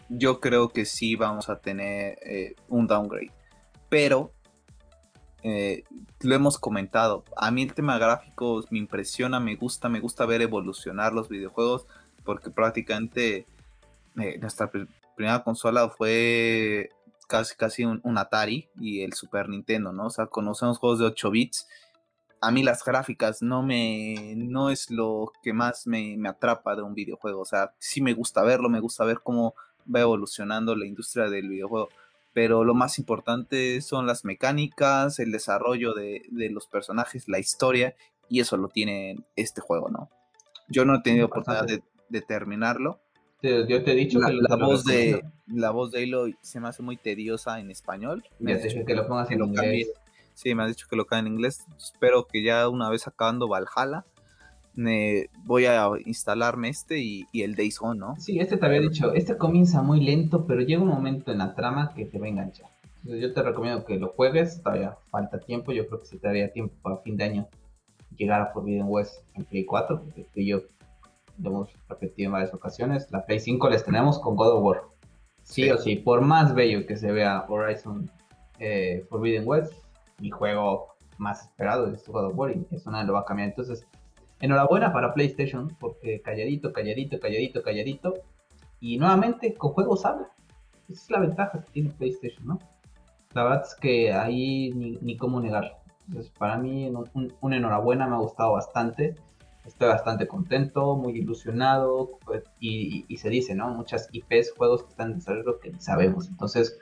yo creo que sí vamos a tener eh, un downgrade, pero eh, lo hemos comentado. A mí el tema gráficos me impresiona, me gusta, me gusta ver evolucionar los videojuegos porque prácticamente nuestra primera consola fue casi casi un, Atari y el Super Nintendo, ¿no? O sea, conocemos juegos de 8 bits. A mí las gráficas no me no es lo que más me, me atrapa de un videojuego. O sea, sí me gusta verlo, me gusta ver cómo va evolucionando la industria del videojuego pero lo más importante son las mecánicas, el desarrollo de, los personajes, la historia, y eso lo tiene este juego, ¿no? Yo no he tenido oportunidad de, terminarlo. yo te he dicho la, que la voz de la voz de Halo se me hace muy tediosa en español. Me has dicho que lo pongas en inglés. Sí, me has dicho que lo cae en inglés. Espero que ya una vez acabando Valhalla voy a instalarme este y, el Days Gone, ¿no? Sí, este te había dicho, este comienza muy lento, pero llega un momento en la trama que te va a enganchar. Entonces yo te recomiendo que lo juegues, todavía falta tiempo, yo creo que si te daría tiempo para fin de año llegar a Forbidden West en Play 4, porque tú y yo lo hemos repetido en varias ocasiones, la Play 5 les tenemos con God of War. Sí, o sí, por más bello que se vea Horizon eh, Forbidden West, mi juego más esperado es God of War y eso nada lo va a cambiar. Entonces, Enhorabuena para PlayStation, porque calladito, calladito, calladito, calladito. Y nuevamente con juegos habla. Esa es la ventaja que tiene PlayStation, ¿no? La verdad es que ahí ni, cómo negarlo. Entonces, para mí, un, enhorabuena, me ha gustado bastante. Estoy bastante contento, muy ilusionado. Y, se dice, ¿no? Muchas IPs, juegos que están en desarrollo que ni sabemos. Entonces,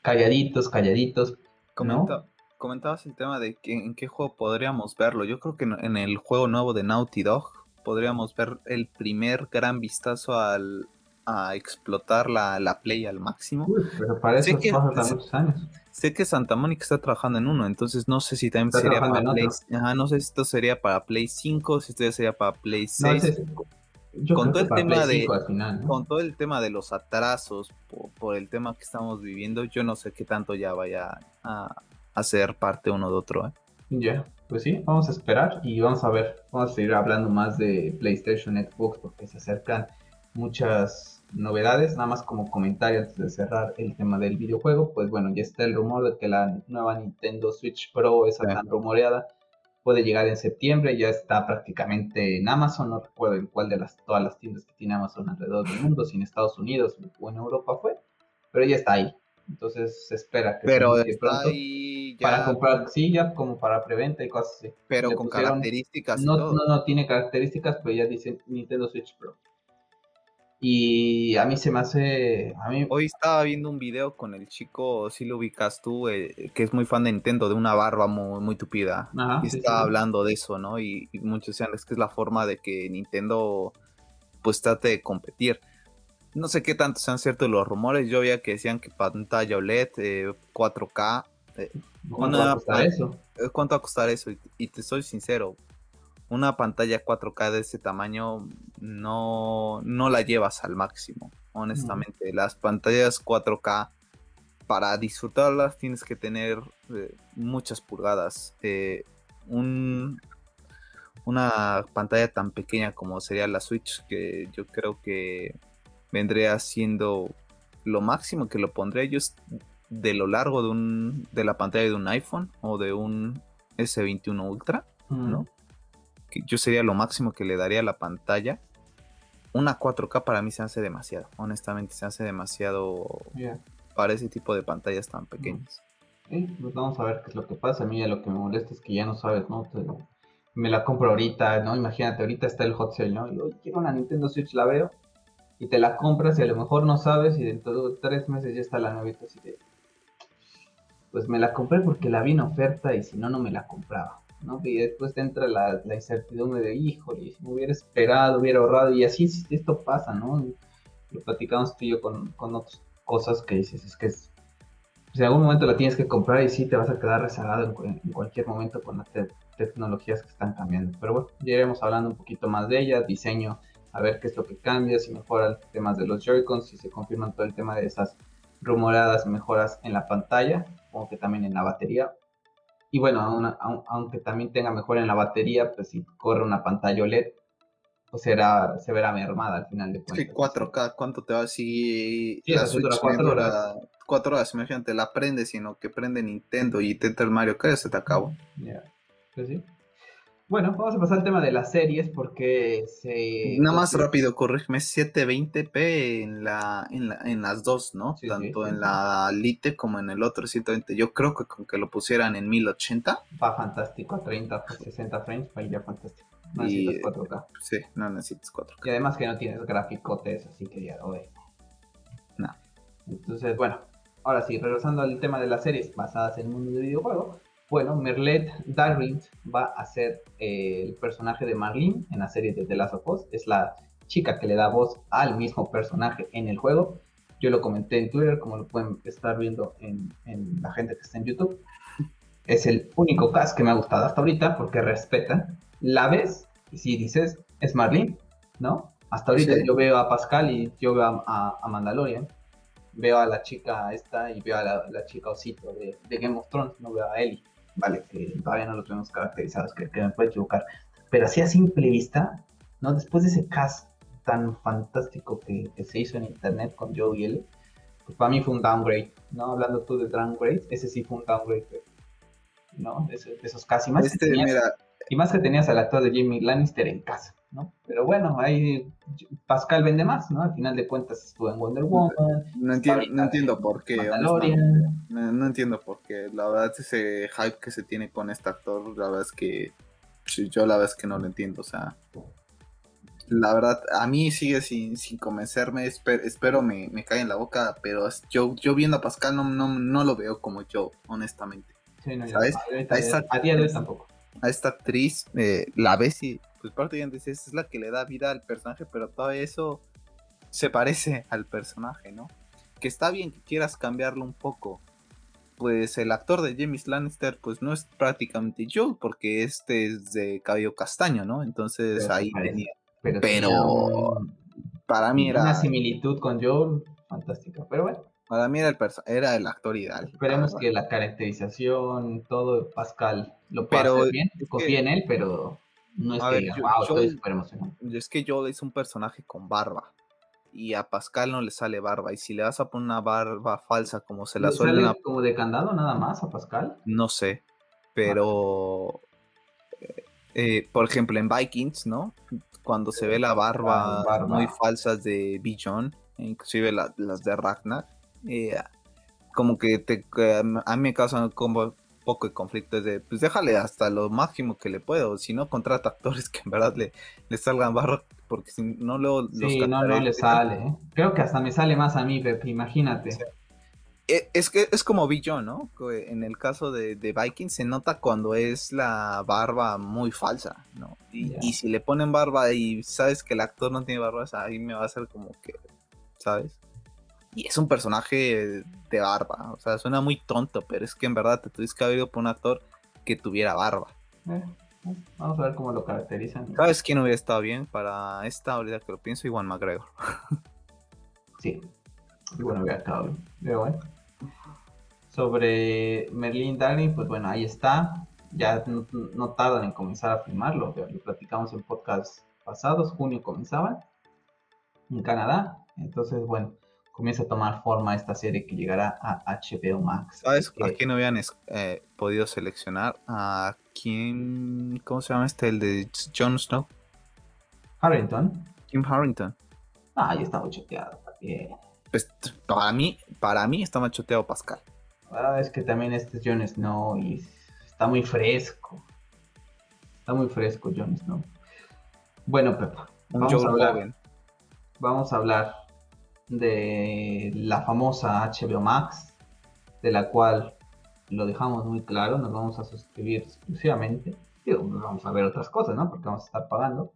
calladitos, calladitos. Comenta, comentabas el tema de que, en qué juego podríamos verlo. Yo creo que en, el juego nuevo de Naughty Dog podríamos ver el primer gran vistazo al, a explotar la, la Play al máximo. pero para eso sé que, muchos años. Sé que Santa Mónica está trabajando en uno, entonces no sé si también sería para Play. no sé si esto sería para Play 5, si esto sería para Play 6. con todo el tema de con todo el tema de los atrasos por, por, el tema que estamos viviendo yo no sé qué tanto ya vaya a, hacer parte uno de otro. ¿eh? Ya, pues sí, vamos a esperar y vamos a ver, vamos a seguir hablando más de PlayStation, Xbox, porque se acercan muchas novedades, nada más como comentario antes de cerrar el tema del videojuego, pues bueno, ya está el rumor de que la nueva Nintendo Switch Pro, esa tan rumoreada, puede llegar en septiembre, ya está prácticamente en Amazon, no recuerdo en cuál de las todas las tiendas que tiene Amazon alrededor del mundo, si en Estados Unidos o en Europa fue, pero ya está ahí. Entonces se espera que pero está ahí para comprar, sí, ya como para preventa y cosas así. Pero con características. No, no, no tiene características, pero ya dice Nintendo Switch Pro. Y a mí se me hace. A mí... Hoy estaba viendo un video con el chico, si lo ubicas tú, eh, que es muy fan de Nintendo, de una barba muy, muy tupida. y estaba hablando de eso, ¿no? Y, y, muchos decían, es que es la forma de que Nintendo pues trate de competir no sé qué tanto sean ciertos los rumores. Yo veía que decían que pantalla OLED, 4K. Eh, eh, ¿Cuánto va a costar eso? Eh, ¿Cuánto va a costar eso? Y, te soy sincero, una pantalla 4K de ese tamaño no, no la llevas al máximo, honestamente. Las pantallas 4K, para disfrutarlas tienes que tener muchas pulgadas. un, una pantalla tan pequeña como sería la Switch, que yo creo que vendría siendo lo máximo que lo pondría yo de lo largo de, un, de la pantalla de un iPhone o de un S21 Ultra, ¿no? Que yo sería lo máximo que le daría a la pantalla. Una 4K para mí se hace demasiado, honestamente se hace demasiado para ese tipo de pantallas tan pequeñas. pues vamos a ver qué es lo que pasa. A mí ya lo que me molesta es que ya no sabes, ¿no? me la compro ahorita, ¿no? Imagínate, ahorita está el hot sale, ¿no? Yo quiero una Nintendo Switch, la veo y te la compras y a lo mejor no sabes y dentro de tres meses ya está la novita así de, pues me la compré porque la vi en oferta y si no, no me la compraba. ¿no? Y después te entra la, incertidumbre de, híjole, si me hubiera esperado, hubiera ahorrado, y así esto pasa, ¿no? Lo platicamos tú y yo con, con otras cosas que dices, es que es, pues en algún momento la tienes que comprar y sí te vas a quedar rezagado en, cualquier momento con las tecnologías que están cambiando. Pero bueno, ya iremos hablando un poquito más de ella, diseño, a ver qué es lo que cambia, si mejoran temas de los Joy-Cons, si se confirman todo el tema de esas rumoradas mejoras en la pantalla, como que también en la batería. Y bueno, aunque también tenga mejor en la batería, pues si corre una pantalla OLED, pues será, se verá mermada al final de cuentas. Sí, 4K, ¿cuánto te va si sí, la Switch 4 horas? 4 horas, imagínate, la prende, sino que prende Nintendo y te el Mario Kart, se te acabó. Ya, pues sí. Bueno, vamos a pasar al tema de las series porque se... Nada más rápido, corrígeme, 720p en, la, en, la, en las dos, ¿no? Tanto en la Lite como en el otro 120. Yo creo que con que lo pusieran en 1080. Va fantástico, a 30, 60 frames, va ya fantástico. No necesitas 4K. Sí, no necesitas 4K. Y además que no tienes gráficotes, así que ya lo. No. Entonces, bueno, ahora sí, regresando al tema de las series basadas en un mundo de videojuego bueno, Merlet Darwin va a ser eh, el personaje de Marlene en la serie de The Last of Us. Es la chica que le da voz al mismo personaje en el juego. Yo lo comenté en Twitter, como lo pueden estar viendo en, la gente que está en YouTube. Es el único cast que me ha gustado hasta ahorita porque respeta. La ves y si dices, es Marlene, ¿no? Hasta ahorita yo veo a Pascal y yo veo a, Mandalorian. Veo a la chica esta y veo a la, chica osito de, de Game of Thrones, no veo a Ellie vale, que todavía no lo tenemos caracterizados, que, me puede equivocar, pero así a simple vista, ¿no? Después de ese cast tan fantástico que, se hizo en internet con Joe y él, pues para mí fue un downgrade, ¿no? Hablando tú de downgrade, ese sí fue un downgrade, ¿no? De, esos casi más. Este, y más que tenías al actor de Jamie Lannister en casa. ¿No? Pero bueno, ahí Pascal vende más, ¿no? Al final de cuentas estuvo en Wonder Woman. No, entiendo, no entiendo por qué. No, entiendo por qué. La verdad, ese hype que se tiene con este actor, la verdad es que yo la verdad es que no lo entiendo. O sea, la verdad, a mí sigue sin, sin convencerme. espero me, me caiga en la boca, pero yo, yo viendo a Pascal no, no, no lo veo como yo, honestamente. Sí, no, ¿Sabes? a, día de hoy tampoco. A esta actriz eh, la ves y pues prácticamente es la que le da vida al personaje, pero todo eso se parece al personaje, ¿no? Que está bien que quieras cambiarlo un poco. Pues el actor de James Lannister, pues no es prácticamente Joel, porque este es de cabello castaño, ¿no? Entonces ahí venía. Pero, para mí era. Una similitud con Joel, fantástica, pero bueno. Para mí era el, era el actor ideal. Esperemos que la caracterización, todo, Pascal, lo pueda hacer bien. Confía en él, pero no es que Es que Joel es un personaje con barba. Y a Pascal no le sale barba. Y si le vas a poner una barba falsa como se la suele. sale como de candado nada más a Pascal? No sé. Pero. Eh, eh, por ejemplo, en Vikings, ¿no? Cuando se ve la barba, muy falsas de Bijon, inclusive las de Ragnar, eh, como que te, a mí me causan como poco de conflicto es de, pues déjale hasta lo máximo que le puedo, si no contrata actores que en verdad le, le salgan barro, porque si no luego los Sí, no, no le sale, ¿eh? creo que hasta me sale más a mí, Pepe, imagínate. E, es que es como vi yo, ¿no? En el caso de, de Viking se nota cuando es la barba muy falsa, ¿no? Y, y, si le ponen barba y sabes que el actor no tiene barba, ahí me va a hacer como que, ¿sabes? Y es un personaje de barba. O sea, suena muy tonto, pero es que en verdad te tuviste que haber ido por un actor que tuviera barba. Eh, eh, vamos a ver cómo lo caracterizan. ¿Sabes quién hubiera estado bien para esta ahorita que lo pienso? Iwan McGregor. sí, Igual hubiera estado bien. Pero bueno. Sobre Merlin Darling, pues bueno, ahí está. Ya no, tardan en comenzar a filmarlo. lo platicamos en podcast pasados. Junio comenzaba en Canadá. Entonces, bueno, comienza a tomar forma esta serie que llegará a HBO Max. ¿Sabes a quién habían eh, podido seleccionar? ¿A quién? ¿Cómo se llama este? El de Jon Snow. Harrington. Kim Harrington. Ah, ya está muy choteado también. Pues para mí, para mí está choteado Pascal. Ah, es que también este es Jon Snow y está muy fresco. Está muy fresco Jon Snow. Bueno, Pepa. Vamos a hablar, vamos a hablar de la famosa HBO Max, de la cual lo dejamos muy claro, nos vamos a suscribir exclusivamente. Digo, vamos a ver otras cosas, ¿no? Porque vamos a estar pagando.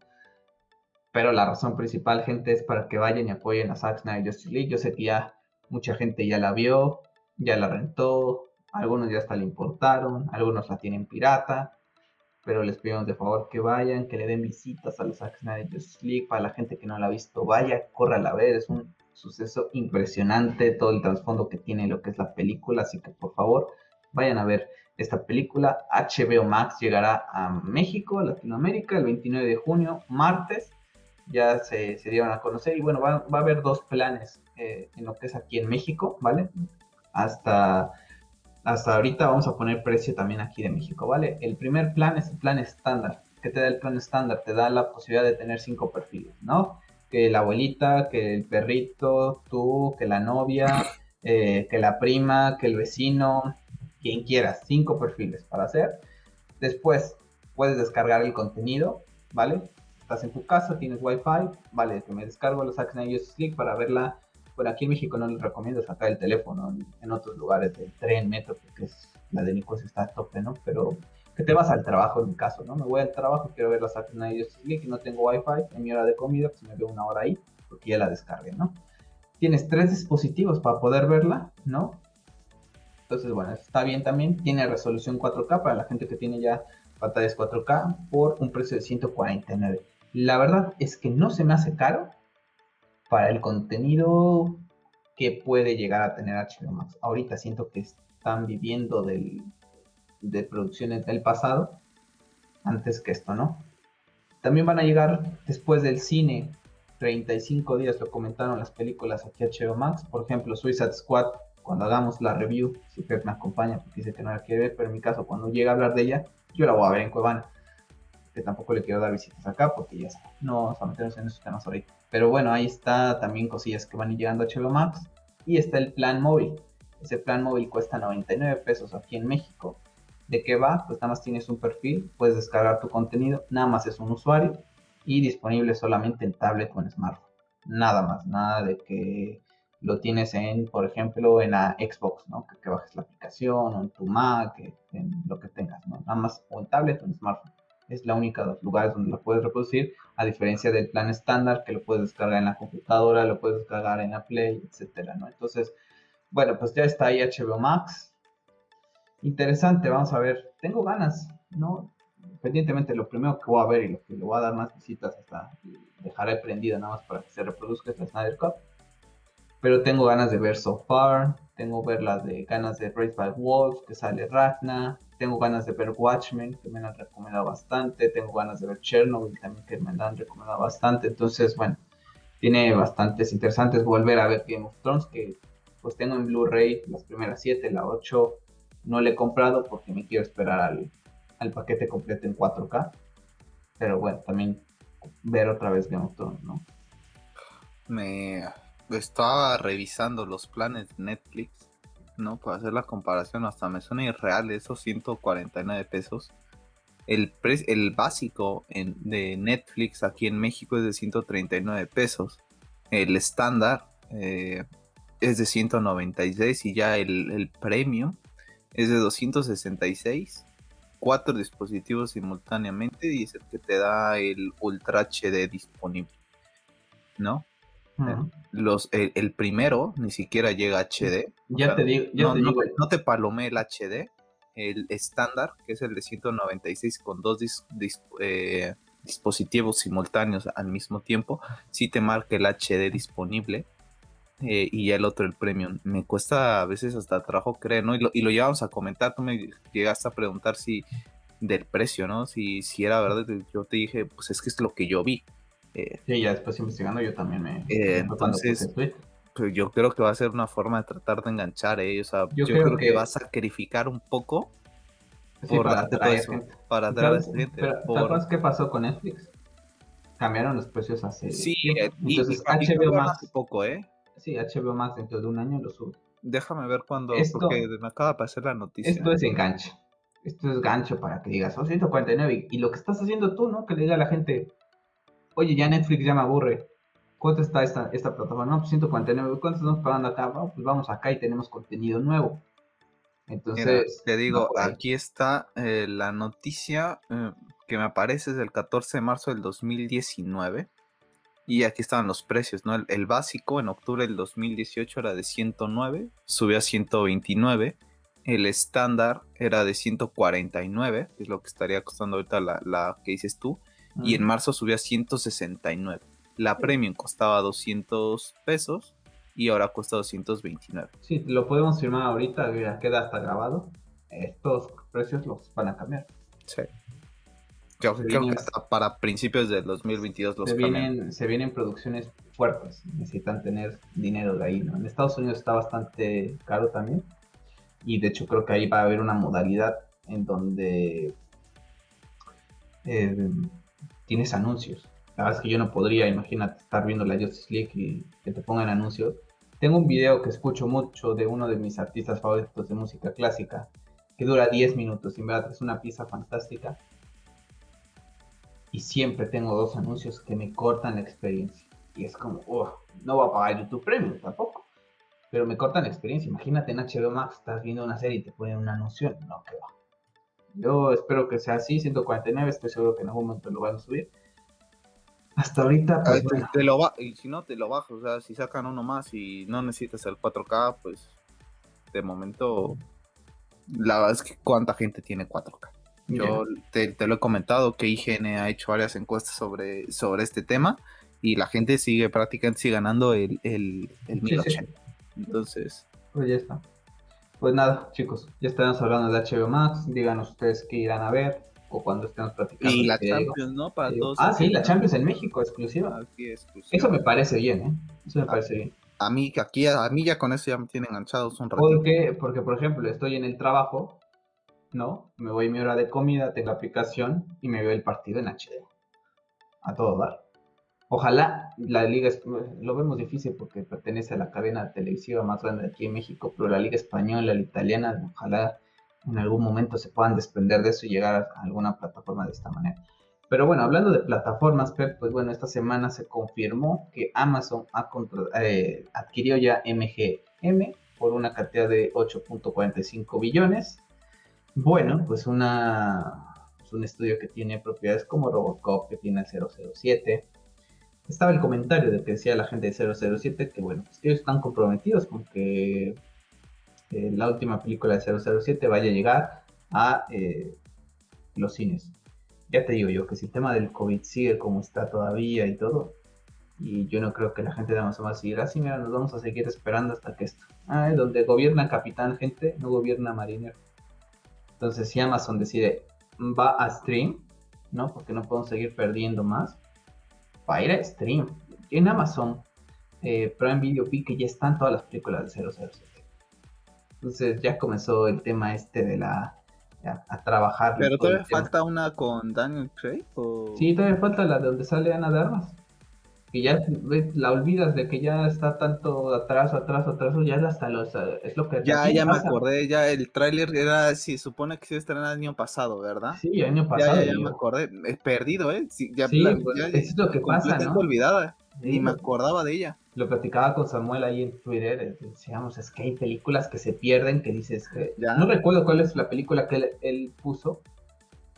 Pero la razón principal, gente, es para que vayan y apoyen a Zack Snyder Justice League. Yo sé que ya mucha gente ya la vio, ya la rentó, algunos ya hasta la importaron, algunos la tienen pirata. Pero les pedimos de favor que vayan, que le den visitas a los Zack Snyder Justice League. Para la gente que no la ha visto, vaya, corra a ver. Es un suceso impresionante todo el trasfondo que tiene lo que es la película. Así que por favor, vayan a ver esta película. HBO Max llegará a México, Latinoamérica, el 29 de junio, martes. Ya se, se dieron a conocer y bueno, va, a haber dos planes eh, en lo que es aquí en México, ¿vale? Hasta, hasta ahorita vamos a poner precio también aquí de México, ¿vale? El primer plan es el plan estándar. ¿Qué te da el plan estándar? Te da la posibilidad de tener cinco perfiles, ¿no? Que la abuelita, que el perrito, tú, que la novia, eh, que la prima, que el vecino, quien quieras, cinco perfiles para hacer. Después puedes descargar el contenido, ¿vale? Estás en tu casa, tienes wifi, vale, que me descargo los Action Justice para verla. Bueno, aquí en México no les recomiendo sacar el teléfono, en otros lugares del tren, metro, porque es, la de Nicos está a tope, ¿no? Pero que te vas al trabajo en mi caso, ¿no? Me voy al trabajo, quiero ver las Action Justice League y no tengo wifi en mi hora de comida, pues me veo una hora ahí, porque ya la descargué, ¿no? Tienes tres dispositivos para poder verla, ¿no? Entonces, bueno, está bien también. Tiene resolución 4K para la gente que tiene ya pantallas 4K por un precio de 149. La verdad es que no se me hace caro para el contenido que puede llegar a tener HBO Max. Ahorita siento que están viviendo del, de producciones del pasado antes que esto, ¿no? También van a llegar después del cine 35 días, lo comentaron las películas aquí a HBO Max. Por ejemplo, Suicide Squad cuando hagamos la review, si Pep me acompaña, porque dice que no la quiere ver, pero en mi caso, cuando llegue a hablar de ella, yo la voy a ver en Cuevana. Que tampoco le quiero dar visitas acá, porque ya está. No vamos a meternos en esos temas ahorita. Pero bueno, ahí está también cosillas que van llegando a HBO Max. Y está el plan móvil. Ese plan móvil cuesta 99 pesos aquí en México. ¿De qué va? Pues nada más tienes un perfil, puedes descargar tu contenido, nada más es un usuario y disponible solamente en tablet o en smartphone. Nada más, nada de que lo tienes en, por ejemplo, en la Xbox, ¿no? Que, bajes la aplicación, o en tu Mac, en lo que tengas, ¿no? Nada más, o en tablet o en smartphone. Es la única de los lugares donde lo puedes reproducir, a diferencia del plan estándar, que lo puedes descargar en la computadora, lo puedes descargar en la Play, etcétera, ¿no? Entonces, bueno, pues ya está ahí HBO Max. Interesante, vamos a ver. Tengo ganas, ¿no? Independientemente, lo primero que voy a ver y lo que le voy a dar más visitas hasta dejaré prendido nada más para que se reproduzca es la Snyder Cut pero tengo ganas de ver So Far, tengo ver las de ganas de Race by Wolf, que sale Ragna, tengo ganas de ver Watchmen, que me han recomendado bastante, tengo ganas de ver Chernobyl también, que me han recomendado bastante, entonces, bueno, tiene bastantes interesantes volver a ver Game of Thrones, que pues tengo en Blu-ray las primeras 7, la 8 no le he comprado porque me quiero esperar al, al paquete completo en 4K, pero bueno, también ver otra vez Game of Thrones, ¿no? Me estaba revisando los planes de Netflix, ¿no? Para hacer la comparación, hasta me suena irreal esos 149 pesos. El, el básico de Netflix aquí en México es de 139 pesos. El estándar eh, es de 196 y ya el, el premium es de 266. Cuatro dispositivos simultáneamente y es el que te da el Ultra HD disponible. ¿No? Los, el, primero ni siquiera llega a HD. Ya te digo, no, te palomé el HD. El estándar, que es el de 196 con dos eh, dispositivos simultáneos al mismo tiempo, si te marca el HD disponible. Eh, y ya el otro, el premium. Me cuesta a veces hasta trabajo creer, ¿no? Y lo, y lo llevamos a comentar. Tú me llegaste a preguntar si del precio, ¿no? Si, si era verdad. Yo te dije, pues es que es lo que yo vi. Eh, sí, ya después investigando yo también me... Eh, entonces, pues yo creo que va a ser una forma de tratar de enganchar, ¿eh? O sea, yo, creo, que, va a sacrificar un poco para atraer gente. Para atraer gente. Pero, por... qué pasó con Netflix? Cambiaron los precios hace... Sí, eh, entonces HBO Max... poco, ¿eh? Sí, HBO Max dentro de un año lo sube. Déjame ver cuándo, porque me acaba de pasar la noticia. Esto es enganche. Esto es gancho para que digas, oh, 149. Y lo que estás haciendo tú, ¿no? Que le diga a la gente, oye, ya Netflix ya me aburre. ¿Cuánto está esta, esta plataforma? No, pues 149. ¿Cuánto estamos pagando acá? pues vamos acá y tenemos contenido nuevo. Entonces. te digo, aquí está eh, la noticia eh, que me aparece es del 14 de marzo del 2019. Y aquí estaban los precios, ¿no? El, básico en octubre del 2018 era de 109, subió a 129. El estándar era de 149, que es lo que estaría costando ahorita la, la que dices tú. Y en marzo subió a 169. La premium costaba 200 pesos y ahora cuesta 229. Sí, lo podemos firmar ahorita, ya queda hasta grabado. Estos precios los van a cambiar. Sí. Creo, que hasta para principios del 2022 los se vienen, se vienen producciones fuertes, necesitan tener dinero de ahí, ¿no? En Estados Unidos está bastante caro también y de hecho creo que ahí va a haber una modalidad en donde eh, tienes anuncios. La verdad es que yo no podría, imagínate, estar viendo la Justice League y que te pongan anuncios. Tengo un video que escucho mucho de uno de mis artistas favoritos de música clásica, que dura 10 minutos, y en verdad es una pieza fantástica y siempre tengo dos anuncios que me cortan la experiencia. Y es como, oh, no voy a pagar YouTube Premium tampoco. Pero me cortan la experiencia. Imagínate en HBO Max, estás viendo una serie y te ponen un anuncio. No, que va. Yo espero que sea así, 149, estoy seguro que en algún momento lo van a subir. Hasta ahorita, pues, te, lo va y si no te lo bajo, o sea, si sacan uno más y no necesitas el 4K, pues de momento la verdad es que cuánta gente tiene 4K. Yo te, lo he comentado que IGN ha hecho varias encuestas sobre, sobre este tema y la gente sigue prácticamente ganando el, el, el 1080. Entonces. Pues ya está. Pues nada, chicos, ya estamos hablando de HBO Max. Díganos ustedes qué irán a ver o cuando estemos platicando. Y la Champions, ¿no? Para todos. Ah, sí, la Champions en México, exclusiva. Eso me parece bien, ¿eh? Eso me ah, parece bien. A mí, aquí, a mí ya con eso ya me tienen enganchados un ratito. Porque, porque, por ejemplo, estoy en el trabajo ¿no? Me voy a mi hora de comida, tengo aplicación y me veo el partido en HD. A todo dar. Ojalá la liga, lo vemos difícil porque pertenece a la cadena televisiva más grande aquí en México, pero la liga española, la italiana, ojalá en algún momento se puedan desprender de eso y llegar a alguna plataforma de esta manera. Pero bueno, hablando de plataformas, Pep, pues bueno, esta semana se confirmó que Amazon eh, adquirió ya MGM por una cantidad de 8.45 billones bueno, pues una, pues un estudio que tiene propiedades como Robocop, que tiene el 007. Estaba el comentario de que decía la gente de 007 que, bueno, pues ellos están comprometidos con que eh, la última película de 007 vaya a llegar a eh, los cines. Ya te digo yo que si el tema del COVID sigue como está todavía y todo, y yo no creo que la gente de Amazon a seguir así, mira, nos vamos a seguir esperando hasta que esto. Ah, donde gobierna capitán, gente, no gobierna marinero. Entonces, si Amazon decide va a stream, ¿no? Porque no podemos seguir perdiendo más, va a ir a stream. En Amazon eh, Prime Video vi que ya están todas las películas de 007. Entonces ya comenzó el tema este de la a trabajar. Pero todavía falta una con Daniel Craig. ¿o? Sí, todavía falta la de donde sale Ana de Armas que ya la olvidas de que ya está tanto atrás, atrás, atrás, ya es hasta los es lo que ya ya me acordé, ya el tráiler era si supone que se estrenó el año pasado, ¿verdad? Sí, el año pasado. Ya, ya, me acordé, he perdido, eh. ya, sí, pues, es lo que pasa, ¿no? olvidada. y me acordaba de ella. Lo platicaba con Samuel ahí en Twitter, eh, decíamos, es que hay películas que se pierden, que dices que... No recuerdo cuál es la película que él, él puso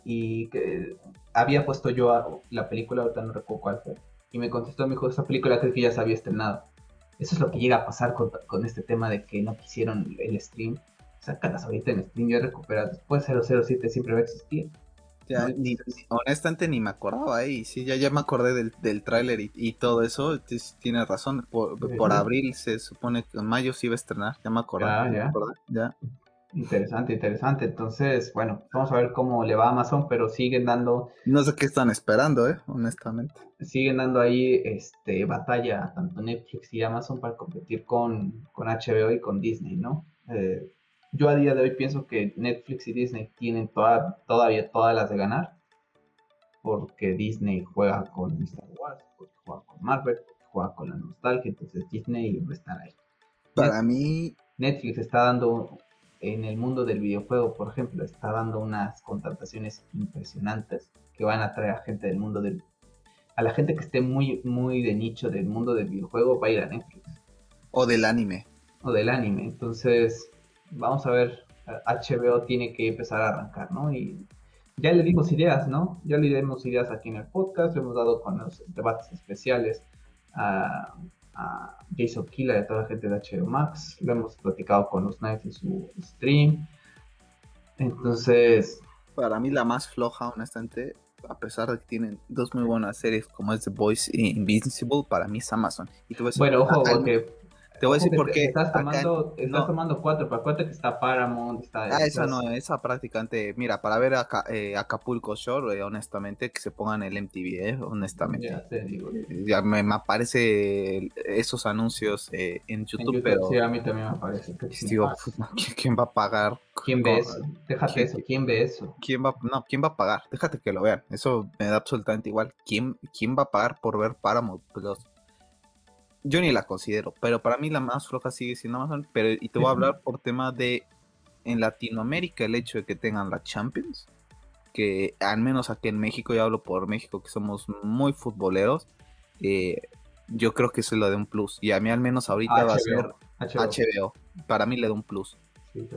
y que había puesto yo la película, ahorita no recuerdo cuál fue y me contestó, me dijo, esa película creo que ya se había estrenado. Eso es lo que llega a pasar con, este tema de que no quisieron el stream. Sácalas ahorita en stream, yo recuperado. Después 007 siempre va a existir. Ya, honestamente ni me acordaba, ¿eh? sí, ya, ya me acordé del, del tráiler y, todo eso, tienes razón, por, abril se supone que en mayo se iba a estrenar, ya me acordé. ya. ya. Interesante, interesante. Entonces, bueno, vamos a ver cómo le va a Amazon, pero siguen dando. No sé qué están esperando, eh, honestamente. Siguen dando ahí este batalla tanto Netflix y Amazon para competir con, con HBO y con Disney, ¿no? Eh, yo a día de hoy pienso que Netflix y Disney tienen toda, todavía todas las de ganar. Porque Disney juega con Star Wars, porque juega con Marvel, porque juega con la nostalgia, entonces Disney va a estar ahí. Para mí. Netflix está dando en el mundo del videojuego, por ejemplo, está dando unas contrataciones impresionantes que van a traer a gente del mundo del... a la gente que esté muy, muy de nicho del mundo del videojuego va a ir a Netflix. O del anime. O del anime. Entonces, vamos a ver, HBO tiene que empezar a arrancar, ¿no? Y ya le dimos ideas, ¿no? Ya le dimos ideas aquí en el podcast, le hemos dado con los debates especiales a, Jason Killer y a toda la gente de HBO Max, lo hemos platicado con los Knights en su stream. Entonces... Para mí la más floja, honestamente, a pesar de que tienen dos muy buenas series como es The Boys e Invincible, para mí es Amazon. Y bueno, ojo, porque te voy a decir por qué. Estás tomando, estás tomando cuatro, para cuenta que está Paramount, está... Ah, esa no, esa prácticamente, mira, para ver eh, Acapulco Shore, eh, honestamente, que se pongan el MTV, eh, honestamente. Ya te digo. Ya me, me aparece esos anuncios en YouTube, pero... Sí, a mí también me aparece. Digo, ¿quién va a pagar? ¿Quién ve eso? Déjate eso, ¿quién ve eso? ¿Quién va, no, ¿quién va a pagar? Déjate que lo vean, eso me da absolutamente igual. ¿Quién, quién va a pagar por ver Paramount Plus? Yo ni la considero, pero para mí la más floja sigue siendo Amazon. Pero, y te voy a hablar por tema de en Latinoamérica el hecho de que tengan la Champions, que al menos aquí en México, yo hablo por México, que somos muy futboleros, eh, yo creo que eso le da un plus. Y a mí al menos ahorita va a ser HBO. Para mí le da un plus.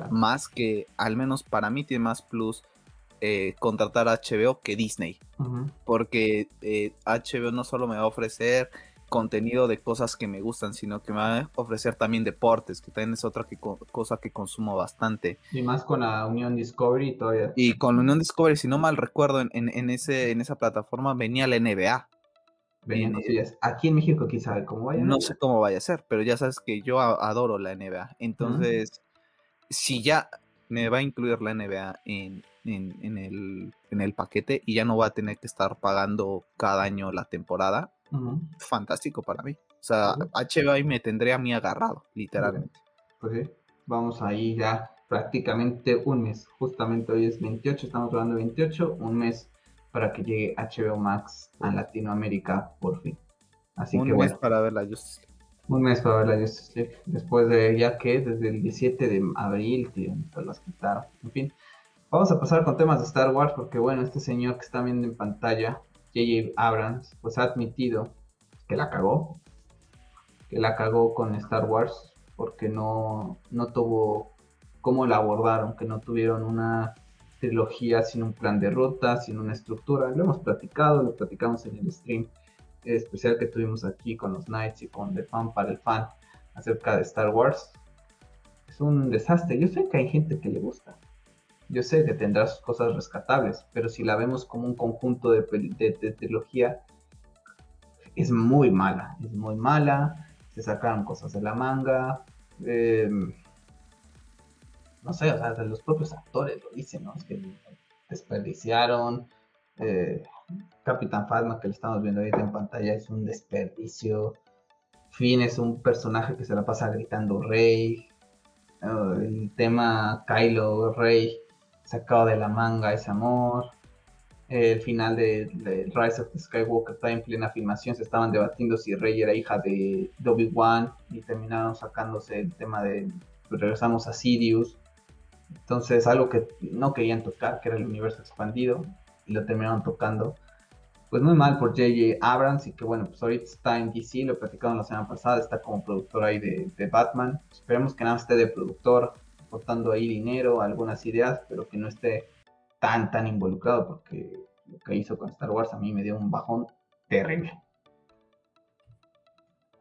Más que, al menos para mí tiene más plus eh, contratar a HBO que Disney. Porque HBO eh, no solo me va a ofrecer contenido de cosas que me gustan, sino que me va a ofrecer también deportes, que también es otra cosa que consumo bastante. Y más con la Unión Discovery todavía. Y con la Unión Discovery, si no mal recuerdo, en, ese, en esa plataforma venía la NBA. Aquí en México quizá cómo vaya. No sé cómo vaya a ser, pero ya sabes que yo adoro la NBA. Entonces, si ya me va a incluir la NBA en, en, el, en el paquete y ya no va a tener que estar pagando cada año la temporada, fantástico para mí. O sea, HBO me tendría a mí agarrado, literalmente. Pues sí, vamos ahí ya prácticamente un mes. Justamente hoy es 28, estamos hablando de 28, un mes para que llegue HBO Max a Latinoamérica por fin. Así un mes para ver la Justice League. Un mes para ver la Justice League. Después de, ya que desde el 17 de abril, tío, las quitaron. En fin, vamos a pasar con temas de Star Wars porque, bueno, este señor que está viendo en pantalla J.J. Abrams pues ha admitido que la cagó, que la cagó con Star Wars porque no, no tuvo cómo la abordaron, que no tuvieron una trilogía sin un plan de ruta, sin una estructura. Lo hemos platicado, lo platicamos en el stream especial que tuvimos aquí con los Knights y con The Fan para el Fan acerca de Star Wars. Es un desastre. Yo sé que hay gente que le gusta. Yo sé que tendrá sus cosas rescatables, pero si la vemos como un conjunto de, trilogía, es muy mala, es muy mala, se sacaron cosas de la manga, em, no sé, o sea, los propios actores lo dicen, ¿no? Es que desperdiciaron, eh, Capitán Phasma que lo estamos viendo ahorita en pantalla es un desperdicio, Finn es un personaje que se la pasa gritando Rey, el tema Kylo Rey sacado de la manga ese amor. El final de, Rise of the Skywalker está en plena filmación. Se estaban debatiendo si Rey era hija de Obi-Wan y terminaron sacándose el tema de pues, regresamos a Sirius. Entonces, algo que no querían tocar, que era el universo expandido, y lo terminaron tocando. Pues muy mal por J.J. Abrams, y que bueno, pues ahorita está en DC, lo platicaron la semana pasada, está como productor ahí de, de Batman. Esperemos que nada esté de productor aportando ahí dinero, algunas ideas, pero que no esté tan, tan involucrado, porque lo que hizo con Star Wars a mí me dio un bajón terrible.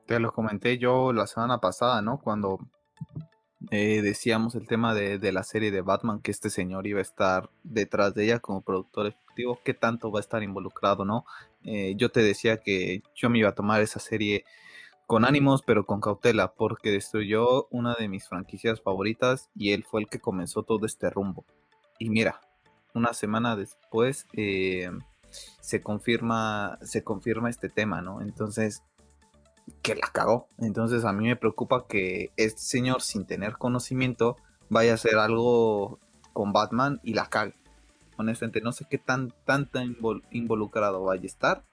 Te lo comenté yo la semana pasada, ¿no? Cuando eh, decíamos el tema de, la serie de Batman, que este señor iba a estar detrás de ella como productor ejecutivo, qué tanto va a estar involucrado, ¿no? Eh, yo te decía que yo me iba a tomar esa serie con ánimos, pero con cautela, porque destruyó una de mis franquicias favoritas y él fue el que comenzó todo este rumbo. Y mira, una semana después eh, se confirma, se confirma este tema, ¿no? Entonces, que la cagó. Entonces a mí me preocupa que este señor, sin tener conocimiento, vaya a hacer algo con Batman y la cague. Honestamente, no sé qué tan, tan, involucrado vaya a estar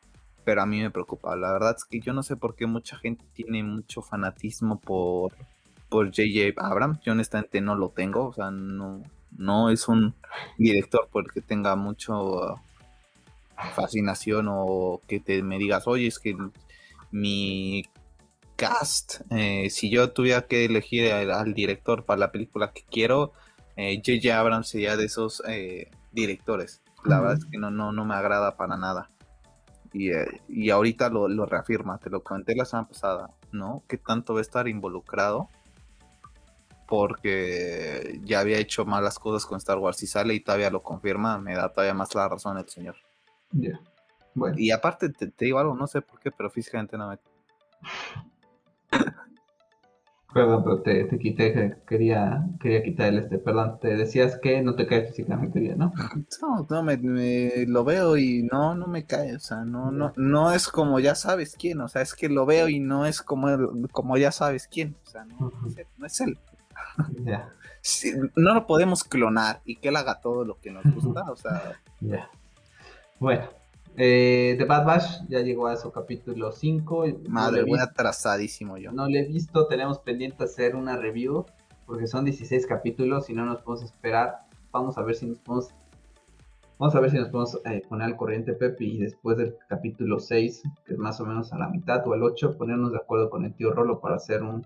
pero a mí me preocupa. La verdad es que yo no sé por qué mucha gente tiene mucho fanatismo por, por J.J. Abrams. Yo honestamente no lo tengo, o sea, no, no es un director porque tenga mucho fascinación o que te me digas, oye, es que mi cast, eh, si yo tuviera que elegir al, director para la película que quiero, J.J. Eh, Abrams sería de esos eh, directores. La verdad es que no, no, no me agrada para nada. Y, y ahorita lo, lo, reafirma, te lo comenté la semana pasada, ¿no? Que tanto va a estar involucrado porque ya había hecho malas cosas con Star Wars y sale y todavía lo confirma, me da todavía más la razón el señor. Ya. Bueno. Y aparte te, te, digo algo, no sé por qué, pero físicamente no me... Perdón, pero te, te quité, quería, quería quitar el este, perdón, te decías que no te cae físicamente bien, ¿no? No, no, me, lo veo y no, no me cae, o sea, no, no, no es como ya sabes quién, o sea, es que lo veo y no es como, como ya sabes quién, o sea, no, no es él. Ya. no lo podemos clonar y que él haga todo lo que nos gusta, o sea. Ya. Bueno, eh, The Bad Batch ya llegó a su capítulo 5. Madre, voy atrasadísimo yo. No lo he visto, tenemos pendiente hacer una review porque son 16 capítulos y no nos podemos esperar. Vamos a ver si nos podemos. Vamos a ver si nos podemos eh, poner al corriente, Pepe, y después del capítulo 6, que es más o menos a la mitad o el 8, ponernos de acuerdo con el tío Rolo para hacer un.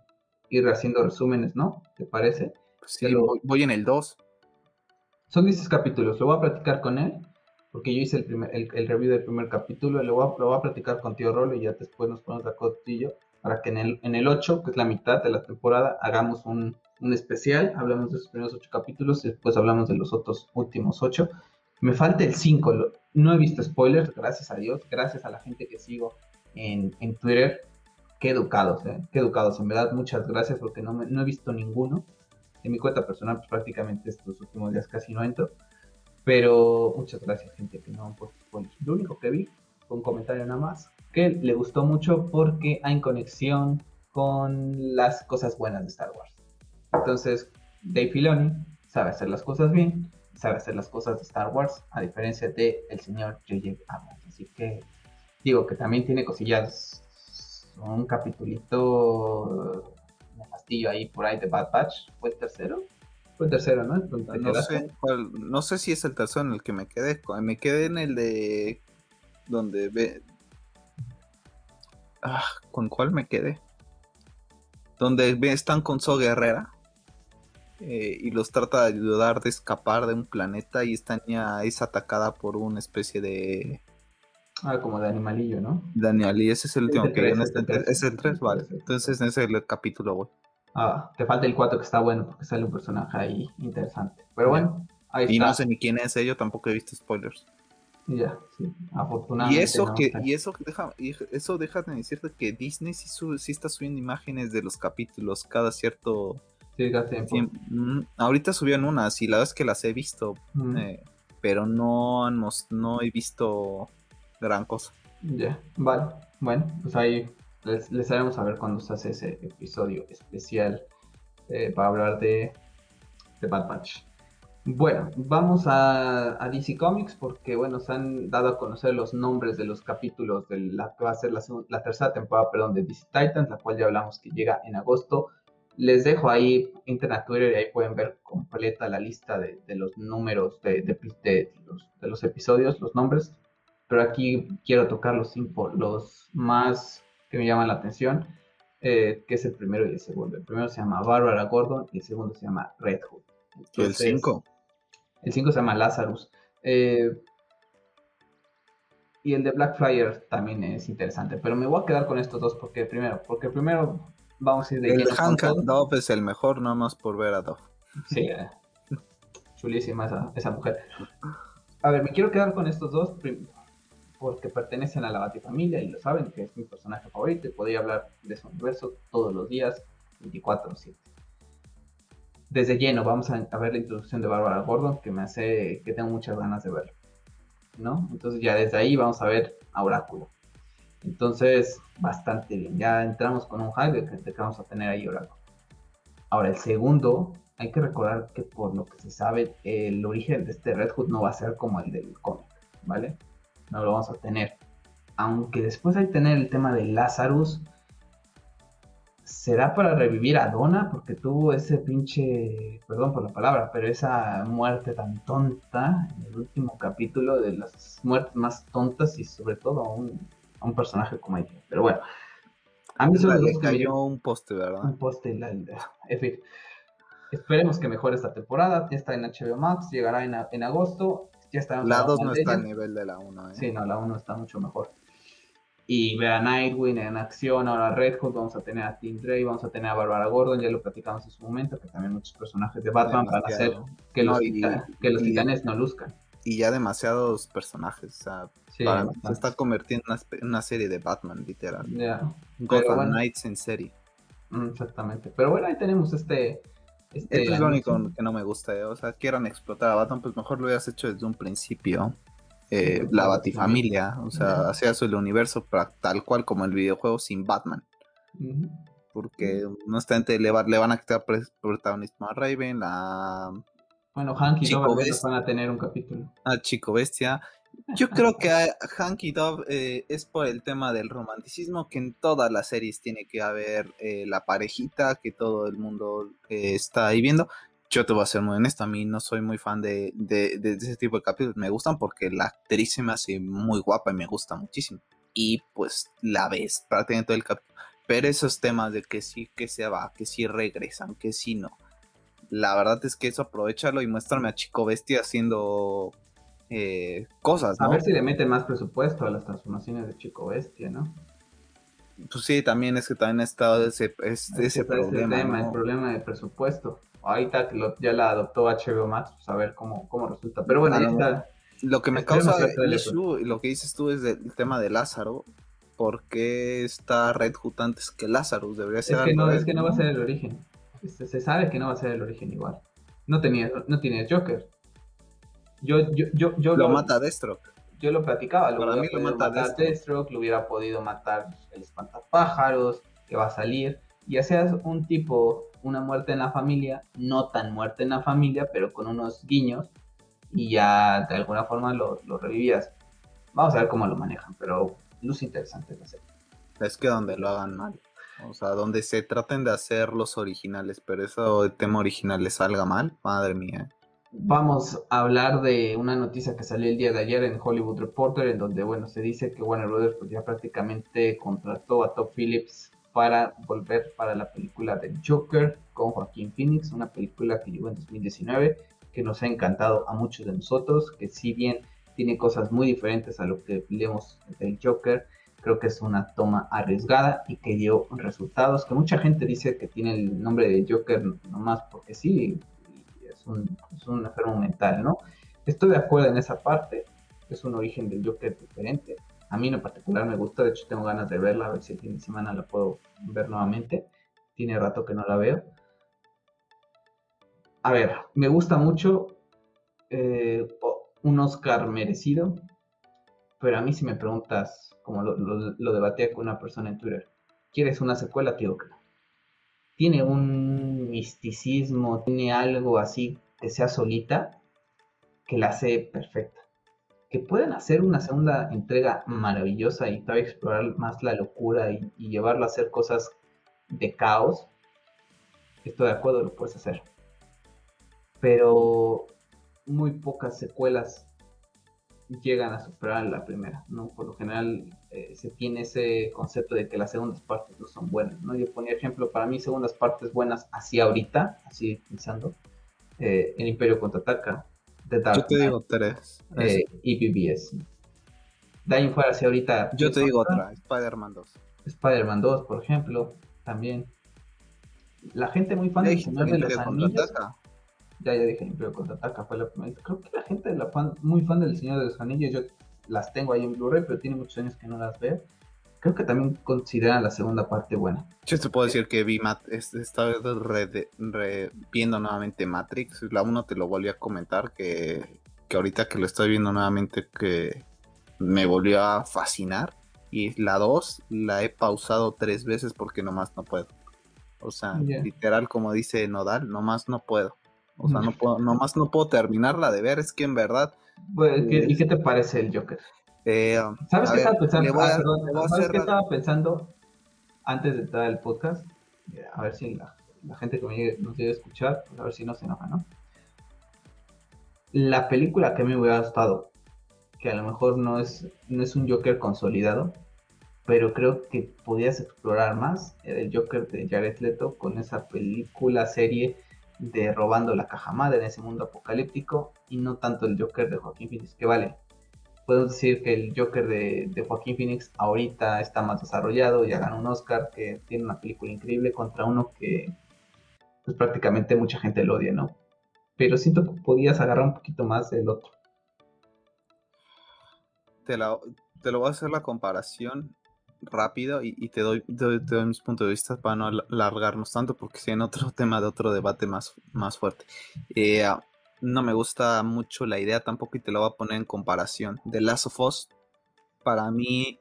ir haciendo resúmenes, ¿no? ¿Te parece? Sí, voy, en el 2. Son 16 capítulos, lo voy a platicar con él porque yo hice el, primer, el, review del primer capítulo, y lo voy, a, lo voy a platicar con Tío Rolo y ya después nos ponemos a cotillo para que en el, en el 8, que es la mitad de la temporada, hagamos un, un especial, hablamos de esos primeros 8 capítulos y después hablamos de los otros últimos 8. Me falta el 5, no he visto spoilers, gracias a Dios, gracias a la gente que sigo en, en Twitter. Qué educados, ¿eh? qué educados, en verdad, muchas gracias porque no, me, no he visto ninguno. En mi cuenta personal, pues prácticamente estos últimos días casi no entro. Pero muchas gracias, gente que no han puesto spoilers. Lo único que vi un comentario nada más que le gustó mucho porque hay conexión con las cosas buenas de Star Wars. Entonces, Dave Filoni sabe hacer las cosas bien, sabe hacer las cosas de Star Wars, a diferencia de el señor J.J. Abrams. Así que digo que también tiene cosillas, un capitulito me fastidio ahí por ahí de Bad Batch, fue el tercero, fue el tercero, ¿no? No sé, no sé si es el tercero en el que me quedé. Me quedé en el de. Donde ve. Ah, ¿con cuál me quedé? Donde están con So Guerrera. Eh, y los trata de ayudar de escapar de un planeta. Y esta niña es atacada por una especie de. Ah, como de animalillo, ¿no? De animalillo, ese es el último que este Es el 3, vale. Entonces, ese es el capítulo, güey. Ah, te falta el 4 que está bueno porque sale un personaje ahí interesante. Pero bueno, ahí y no sé ni quién es, yo tampoco he visto spoilers. Ya, sí, afortunadamente. Y eso que, y eso deja, y eso deja de decirte que Disney sí, sí, está subiendo imágenes de los capítulos cada cierto tiempo. Mm, ahorita subieron unas y la verdad es que las he visto, mm. eh, pero no, no he visto gran cosa. Ya, vale. Bueno, pues ahí les, les haremos saber cuando se hace ese episodio especial eh, para hablar de, de Bad Batch. Bueno, vamos a, a, DC Comics porque, bueno, se han dado a conocer los nombres de los capítulos de la que va a ser la, tercera temporada, perdón, de DC Titans, la cual ya hablamos que llega en agosto. Les dejo ahí internet Twitter y ahí pueden ver completa la lista de, de los números de, de, los, episodios, los nombres. Pero aquí quiero tocar los, los más que me llaman la atención, eh, que es el primero y el segundo. El primero se llama Barbara Gordon y el segundo se llama Red Hood. el 5? El 5 se llama Lazarus. Eh, y el de Black Flyer también es interesante, pero me voy a quedar con estos dos porque primero, porque primero vamos a ir de El Hank Dove es el mejor, nada más por ver a Dove. Sí, eh, chulísima esa, esa, mujer. A ver, me quiero quedar con estos dos porque pertenecen a la Batifamilia y lo saben, que es mi personaje favorito y podría hablar de su universo todos los días, 24-7. Desde lleno, vamos a, ver la introducción de Bárbara Gordon, que me hace que tengo muchas ganas de verlo. ¿no? Entonces ya desde ahí vamos a ver a Oráculo. Entonces, bastante bien. Ya entramos con un hype de que, vamos a tener ahí Oráculo. Ahora, el segundo, hay que recordar que por lo que se sabe, el origen de este Red Hood no va a ser como el del cómic, ¿vale? No lo vamos a tener. Aunque después hay tener el tema de Lazarus, ¿Será para revivir a Donna? Porque tuvo ese pinche, perdón por la palabra, pero esa muerte tan tonta en el último capítulo de las muertes más tontas y sobre todo a un, a un personaje como ella. Pero bueno, a mí solo le cayó un poste, ¿verdad? Un poste, la, en fin. Esperemos que mejore esta temporada. Está en HBO Max, llegará en, en agosto. Ya está la 2 no está al nivel de la 1. ¿eh? Sí, no, la 1 está mucho mejor y ver a Nightwing en acción, ahora Red Hood, vamos a tener a Tim Drake, vamos a tener a Barbara Gordon, ya lo platicamos en su momento, que también muchos personajes de Batman van a hacer que los, que los titanes no luzcan. Y ya demasiados personajes, o sea, se está convirtiendo en una, serie de Batman, literal. Yeah. Gotham Knights en serie. Mm, exactamente, pero bueno, ahí tenemos este... Este es lo único que no me gusta, ¿eh? o sea, quieran explotar a Batman, pues mejor lo hubieras hecho desde un principio. Eh, la Batifamilia, o sea, hacía el universo tal cual como el videojuego sin Batman. Porque no obstante le, le van a quitar protagonismo a Raven, la... Bueno, Hank y Dove van a tener un capítulo. A Chico Bestia. Yo creo que Hank y Dove eh, es por el tema del romanticismo, que en todas las series tiene que haber eh, la parejita que todo el mundo está ahí viendo yo te voy a ser muy honesto, a mí no soy muy fan de, de, ese tipo de capítulos. Me gustan porque la actriz se me hace muy guapa y me gusta muchísimo. Y pues la ves prácticamente todo el capítulo. Pero esos temas de que sí, que se va, que sí regresan, que sí no. La verdad es que eso aprovechalo y muéstrame a Chico Bestia haciendo eh, cosas, A ver si le meten más presupuesto a las transformaciones de Chico Bestia, ¿no? Pues sí, también es que también ha estado ese, ese, problema. el problema de presupuesto ahorita que ya la adoptó HBO Max, pues a ver cómo, cómo resulta. Pero bueno, ahí está. Lo que me causa issue, lo que dices tú es el tema de Lázaro. ¿Por qué está Red Hood antes que Lázaro? Debería ser es que no, es que no va a ser el origen. Se sabe que no va a ser el origen igual. No tenía, no tiene Joker. Yo, yo, yo, yo lo, mata Deathstroke. Yo lo platicaba, lo Para mí lo mata matar Deathstroke. lo hubiera podido matar el espantapájaros, que va a salir. Y hacías un tipo una muerte en la familia, no tan muerte en la familia, pero con unos guiños y ya de alguna forma lo, revivías. Vamos a ver cómo lo manejan, pero luz interesante la serie. Es que donde lo hagan mal. O sea, donde se traten de hacer los originales, pero eso el tema original le salga mal, madre mía. Vamos a hablar de una noticia que salió el día de ayer en Hollywood Reporter, en donde, bueno, se dice que Warner Brothers pues, ya prácticamente contrató a Top Phillips para volver para la película de Joker con Joaquín Phoenix, una película que llegó en 2019, que nos ha encantado a muchos de nosotros, que si bien tiene cosas muy diferentes a lo que leemos del Joker, creo que es una toma arriesgada y que dio resultados, que mucha gente dice que tiene el nombre de Joker nomás porque sí, es un, es un enfermo mental, ¿no? Estoy de acuerdo en esa parte, es un origen del Joker diferente, a mí en particular me gusta, de hecho tengo ganas de verla, a ver si el fin de semana la puedo ver nuevamente. Tiene rato que no la veo. A ver, me gusta mucho eh, un Oscar merecido, pero a mí si me preguntas, como lo, debatía con una persona en Twitter, ¿quieres una secuela? No. Tiene un misticismo, tiene algo así que sea solita, que la hace perfecta que pueden hacer una segunda entrega maravillosa y todavía explorar más la locura y, llevarlo a hacer cosas de caos, estoy de acuerdo, lo puedes hacer. Pero muy pocas secuelas llegan a superar la primera, ¿no? Por lo general eh, se tiene ese concepto de que las segundas partes no son buenas, ¿no? Yo ponía ejemplo, para mí segundas partes buenas así ahorita, así pensando, eh, el Imperio contraataca, yo te digo tres. Eh, y. De ahí fuera, si ahorita. Yo te digo otra, Spider-Man 2. Spider-Man 2, por ejemplo, también. La gente muy fan Señor de los Anillos. Ya, ya dije, Imperio contraataca fue la primera. Creo que la gente la fan, muy fan del Señor de los Anillos, yo las tengo ahí en Blu-ray, pero tiene muchos años que no las veo creo que también consideran la segunda parte buena. Yo te puedo decir que vi esta vez viendo nuevamente Matrix. La 1 te lo volví a comentar que, que ahorita que lo estoy viendo nuevamente que me volvió a fascinar. Y la 2 la he pausado tres veces porque nomás no puedo. O sea, literal como dice Nodal, nomás no puedo. O sea, no puedo, nomás no puedo terminarla de ver. Es que en verdad... ¿Y qué te parece el Joker? Eh, ¿Sabes qué estaba pensando? ¿Sabes qué estaba pensando antes de entrar al podcast? a ver si la, gente que nos llegue a escuchar, pues a ver si no se enoja, ¿no? La película que a mí me hubiera gustado, que a lo mejor no es, no es un Joker consolidado, pero creo que podías explorar más era el Joker de Jared Leto con esa película, serie de robando la caja madre en ese mundo apocalíptico y no tanto el Joker de Joaquín Phoenix, que vale, podemos decir que el Joker de, Joaquín Phoenix ahorita está más desarrollado, ya ganó un Oscar, que tiene una película increíble contra uno que pues prácticamente mucha gente lo odia, ¿no? Pero siento que podías agarrar un poquito más del otro. Te, te lo voy a hacer la comparación rápido y, te, doy, te, mis puntos de vista para no alargarnos tanto porque si en otro tema de otro debate más, más fuerte. Eh, no me gusta mucho la idea tampoco y te lo voy a poner en comparación. The Last of Us, para mí,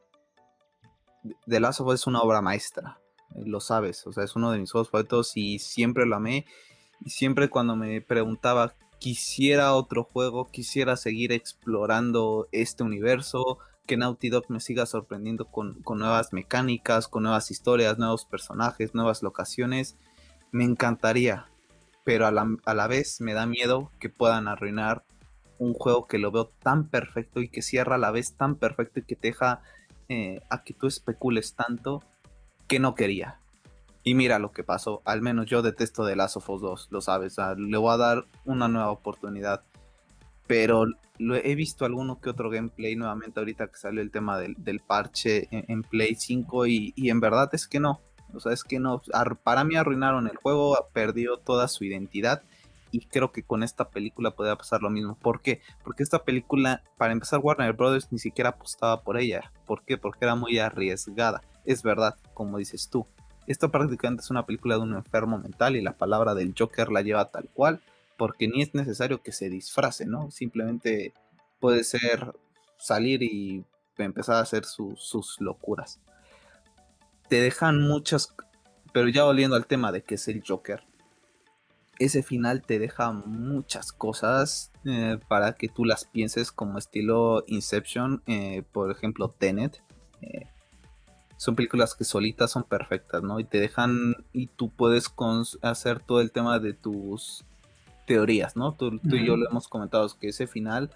The Last of Us es una obra maestra, eh, lo sabes, o sea, es uno de mis juegos favoritos y siempre lo amé. Y siempre cuando me preguntaba, quisiera otro juego, quisiera seguir explorando este universo, que Naughty Dog me siga sorprendiendo con, nuevas mecánicas, con nuevas historias, nuevos personajes, nuevas locaciones, me encantaría. Pero a la, vez me da miedo que puedan arruinar un juego que lo veo tan perfecto y que cierra a la vez tan perfecto y que te deja eh, a que tú especules tanto que no quería. Y mira lo que pasó, al menos yo detesto de Last of Us 2, lo sabes, le voy a dar una nueva oportunidad pero lo he visto alguno que otro gameplay nuevamente ahorita que salió el tema del, parche en, Play 5 y, en verdad es que no, o sea, es que no, para mí arruinaron el juego, perdió toda su identidad y creo que con esta película podría pasar lo mismo. ¿Por qué? Porque esta película, para empezar, Warner Brothers ni siquiera apostaba por ella. ¿Por qué? Porque era muy arriesgada. Es verdad, como dices tú. Esta prácticamente es una película de un enfermo mental y la palabra del Joker la lleva tal cual porque ni es necesario que se disfrace, ¿no? Simplemente puede ser salir y empezar a hacer sus locuras. Te dejan muchas, pero ya volviendo al tema de que es el Joker, ese final te deja muchas cosas eh, para que tú las pienses como estilo Inception, eh, por ejemplo Tenet. Eh, son películas que solitas son perfectas, ¿no? Y te dejan, y tú puedes hacer todo el tema de tus teorías, ¿no? Tú, y yo lo hemos comentado, que ese final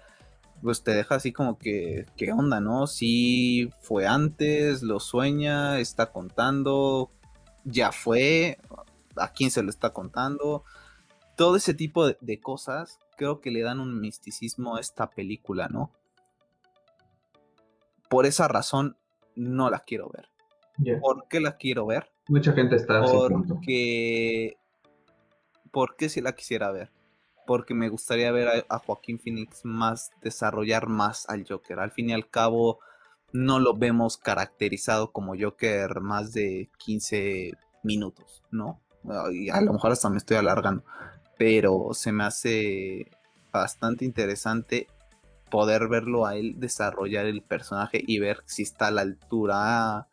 pues te deja así como que, ¿qué onda, no? Si fue antes, lo sueña, está contando, ya fue, a quién se lo está contando. Todo ese tipo de, cosas creo que le dan un misticismo a esta película, ¿no? Por esa razón no la quiero ver. ¿Por qué la quiero ver? Mucha gente está Porque... ¿Por qué si la quisiera ver? Porque me gustaría ver a, Joaquín Phoenix más desarrollar más al Joker. Al fin y al cabo, no lo vemos caracterizado como Joker más de 15 minutos, ¿no? Y a lo mejor hasta me estoy alargando, pero se me hace bastante interesante poder verlo a él desarrollar el personaje y ver si está a la altura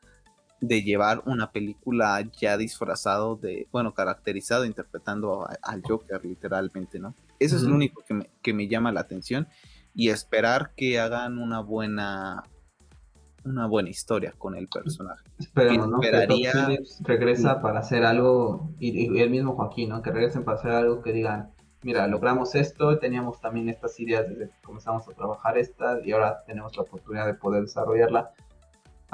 de llevar una película ya disfrazado de, bueno, caracterizado, interpretando al Joker literalmente, ¿no? Eso es lo único que me, llama la atención y esperar que hagan una buena una buena historia con el personaje. Esperemos, ¿no? Que regresa para hacer algo, y, el mismo Joaquín, ¿no? Que regresen para hacer algo que digan, mira, logramos esto, teníamos también estas ideas desde que comenzamos a trabajar estas, y ahora tenemos la oportunidad de poder desarrollarla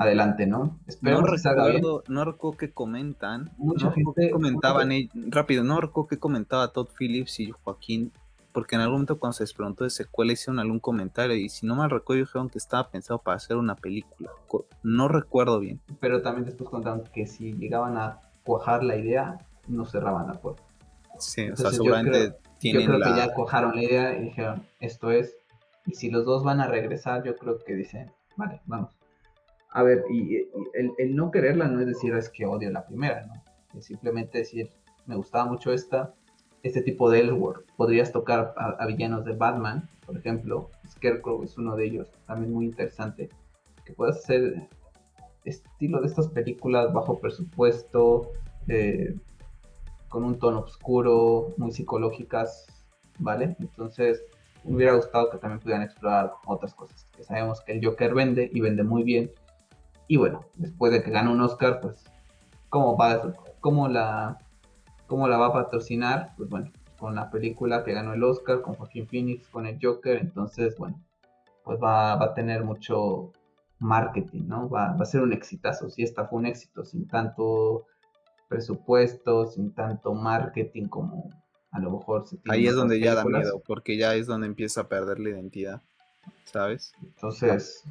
adelante, ¿no? Espero no recuerdo, no recuerdo que comentan, mucha gente comentaban rápido, no recuerdo que comentaba Todd Phillips y Joaquín, porque en algún momento cuando se les preguntó de secuela hicieron algún comentario y si no mal recuerdo dijeron que estaba pensado para hacer una película, no recuerdo bien. Pero también después contaron que si llegaban a cuajar la idea, no cerraban la puerta. Sí, o sea, seguramente tienen yo creo que ya cuajaron la idea y dijeron, esto es, y si los dos van a regresar, yo creo que dicen, vale, vamos. A ver, y, el, no quererla no es decir es que odio la primera, ¿no? Es simplemente decir, me gustaba mucho esta, este tipo de Elworld. Podrías tocar a, villanos de Batman, por ejemplo. Scarecrow es uno de ellos, también muy interesante. Que puedas hacer estilo de estas películas bajo presupuesto, eh, con un tono oscuro, muy psicológicas, ¿vale? Entonces, me hubiera gustado que también pudieran explorar otras cosas. Que sabemos que el Joker vende y vende muy bien y bueno, después de que gane un Oscar, pues, ¿cómo va cómo la, cómo la va a patrocinar, pues bueno, con la película que ganó el Oscar, con Joaquín Phoenix, con el Joker, entonces, bueno, pues va, a tener mucho marketing, ¿no? Va, va, a ser un exitazo. Si esta fue un éxito sin tanto presupuesto, sin tanto marketing como a lo mejor se tiene. Ahí es donde ya da miedo, porque ya es donde empieza a perder la identidad, ¿sabes? Entonces,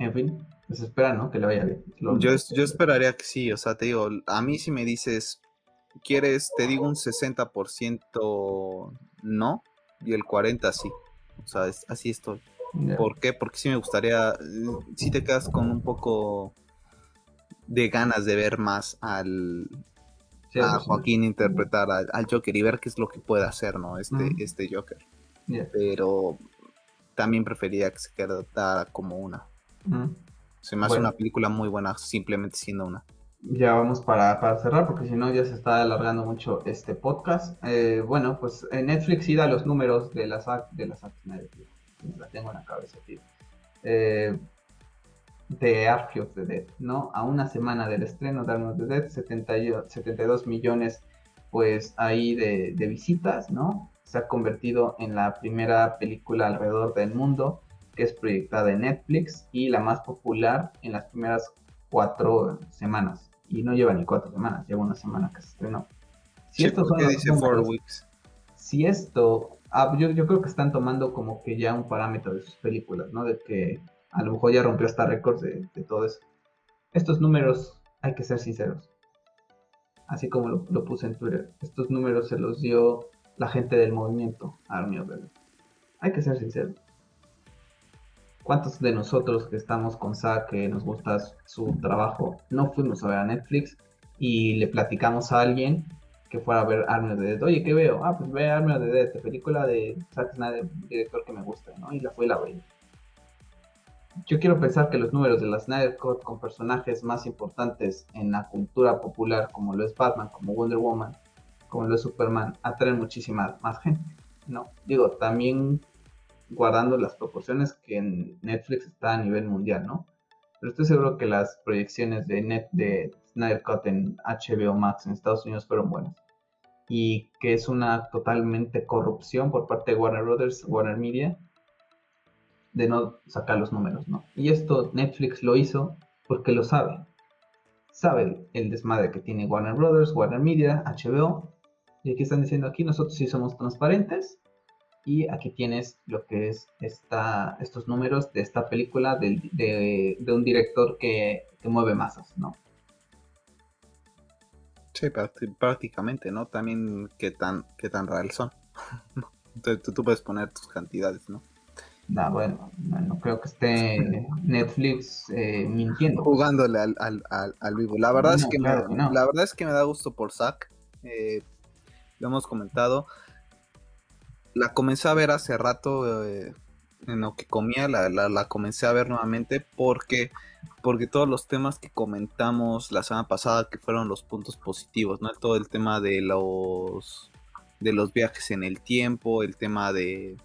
en fin, pues espera, ¿no? Que le vaya bien. yo, yo esperaría que sí, o sea, te digo, a mí si me dices, ¿quieres, te digo un 60% no y el 40% sí? O sea, así estoy. ¿Por qué? Porque sí me gustaría, si te quedas con un poco de ganas de ver más al a Joaquín interpretar al, Joker y ver qué es lo que puede hacer, ¿no? Este, este Joker. Pero también prefería que se quedara como una. Se me hace una película muy buena, simplemente siendo una. Ya vamos para, cerrar, porque si no ya se está alargando mucho este podcast. Eh, bueno, pues en Netflix sí da los números de las de las la tengo en la cabeza, tío. Eh, de Army of the Dead, ¿no? A una semana del estreno de Army of the Dead, 72 millones, pues ahí de, de visitas, ¿no? Se ha convertido en la primera película alrededor del mundo que es proyectada en Netflix y la más popular en las primeras cuatro semanas. Y no lleva ni cuatro semanas, lleva una semana que se estrenó. Si esto dice four weeks. Si esto, ah, yo, yo, creo que están tomando como que ya un parámetro de sus películas, ¿no? De que a lo mejor ya rompió hasta récords de, todo eso. Estos números, hay que ser sinceros. Así como lo, puse en Twitter, estos números se los dio la gente del movimiento Army of Hay que ser sinceros. ¿Cuántos de nosotros que estamos con Zack, que nos gusta su trabajo, no fuimos a ver a Netflix y le platicamos a alguien que fuera a ver Army of the Dead? Oye, ¿qué veo? Ah, pues ve Army of the Dead, película de Zack Snyder, director que me gusta, ¿no? Y la fue la vi. Yo quiero pensar que los números de la Snyder Cut con personajes más importantes en la cultura popular, como lo es Batman, como Wonder Woman, como lo es Superman, atraen muchísima más gente, ¿no? Digo, también guardando las proporciones que en Netflix está a nivel mundial, ¿no? Pero estoy seguro que las proyecciones de, Net, de Snyder Cut en HBO Max en Estados Unidos fueron buenas. Y que es una totalmente corrupción por parte de Warner Brothers, Warner Media, de no sacar los números, ¿no? Y esto Netflix lo hizo porque lo sabe. Sabe el desmadre que tiene Warner Brothers, Warner Media, HBO. Y aquí están diciendo aquí, nosotros sí somos transparentes y aquí tienes lo que es esta, estos números de esta película de, un director que, mueve masas, ¿no? Sí, prácticamente, ¿no? También qué tan, qué tan real son. tú, tú, puedes poner tus cantidades, ¿no? No, bueno, no creo que esté Netflix eh, mintiendo. Jugándole al, al, vivo. La verdad, es que me, la verdad es que me da gusto por Zack. Eh, lo hemos comentado la comencé a ver hace rato eh, en lo que comía, la, la, comencé a ver nuevamente porque, porque todos los temas que comentamos la semana pasada que fueron los puntos positivos, ¿no? Todo el tema de los de los viajes en el tiempo, el tema de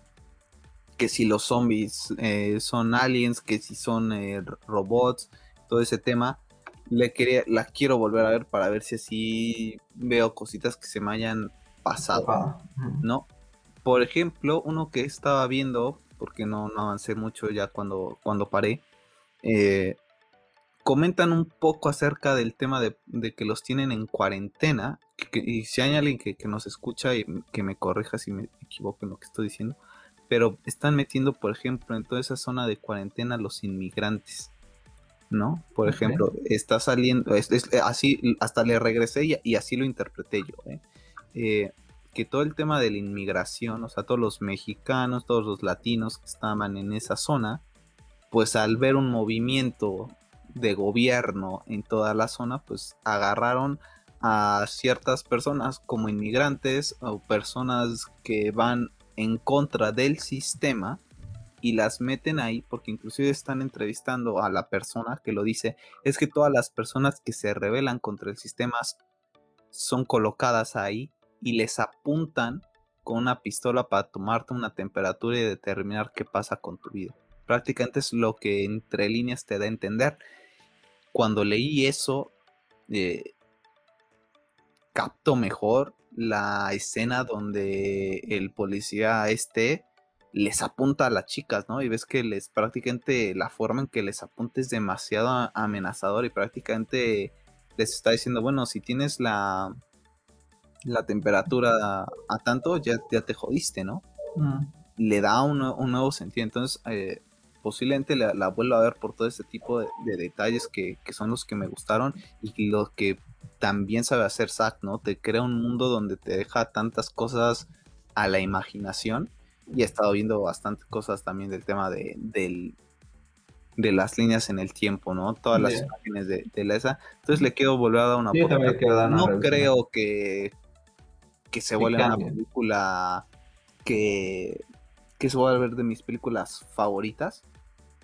que si los zombies eh, son aliens, que si son eh, robots, todo ese tema. Le quería, la quiero volver a ver para ver si así veo cositas que se me hayan pasado, ¿no? Por ejemplo, uno que estaba viendo, porque no, no avancé mucho ya cuando, cuando paré, eh, comentan un poco acerca del tema de, que los tienen en cuarentena. y si hay alguien que, nos escucha y que me corrija si me equivoco en lo que estoy diciendo, pero están metiendo, por ejemplo, en toda esa zona de cuarentena los inmigrantes. ¿No? Por ejemplo, está saliendo, así, hasta le regresé y, y, así lo interpreté yo. ¿eh? Eh, que todo el tema de la inmigración, o sea, todos los mexicanos, todos los latinos que estaban en esa zona, pues al ver un movimiento de gobierno en toda la zona, pues agarraron a ciertas personas como inmigrantes o personas que van en contra del sistema y las meten ahí porque inclusive están entrevistando a la persona que lo dice, es que todas las personas que se rebelan contra el sistema son colocadas ahí y les apuntan con una pistola para tomarte una temperatura y determinar qué pasa con tu vida. Prácticamente es lo que entre líneas te da a entender. Cuando leí eso, eh, capto mejor la escena donde el policía este les apunta a las chicas, ¿no? Y ves que les prácticamente la forma en que les apunta es demasiado amenazador y prácticamente les está diciendo, bueno, si tienes la, la temperatura a tanto, ya, ya te jodiste, ¿no? Mm. Le da un, nuevo sentido. Entonces, eh, posiblemente la, la, vuelva a ver por todo este tipo de, detalles que, que, son los que me gustaron y lo que también sabe hacer Zack, ¿no? Te crea un mundo donde te deja tantas cosas a la imaginación y he estado viendo bastantes cosas también del tema de, de las líneas en el tiempo, ¿no? Todas las imágenes de, de la esa. Entonces le quiero volver a dar una oportunidad. No creo que, que se vuelva una película que, que se vuelva a ver de mis películas favoritas,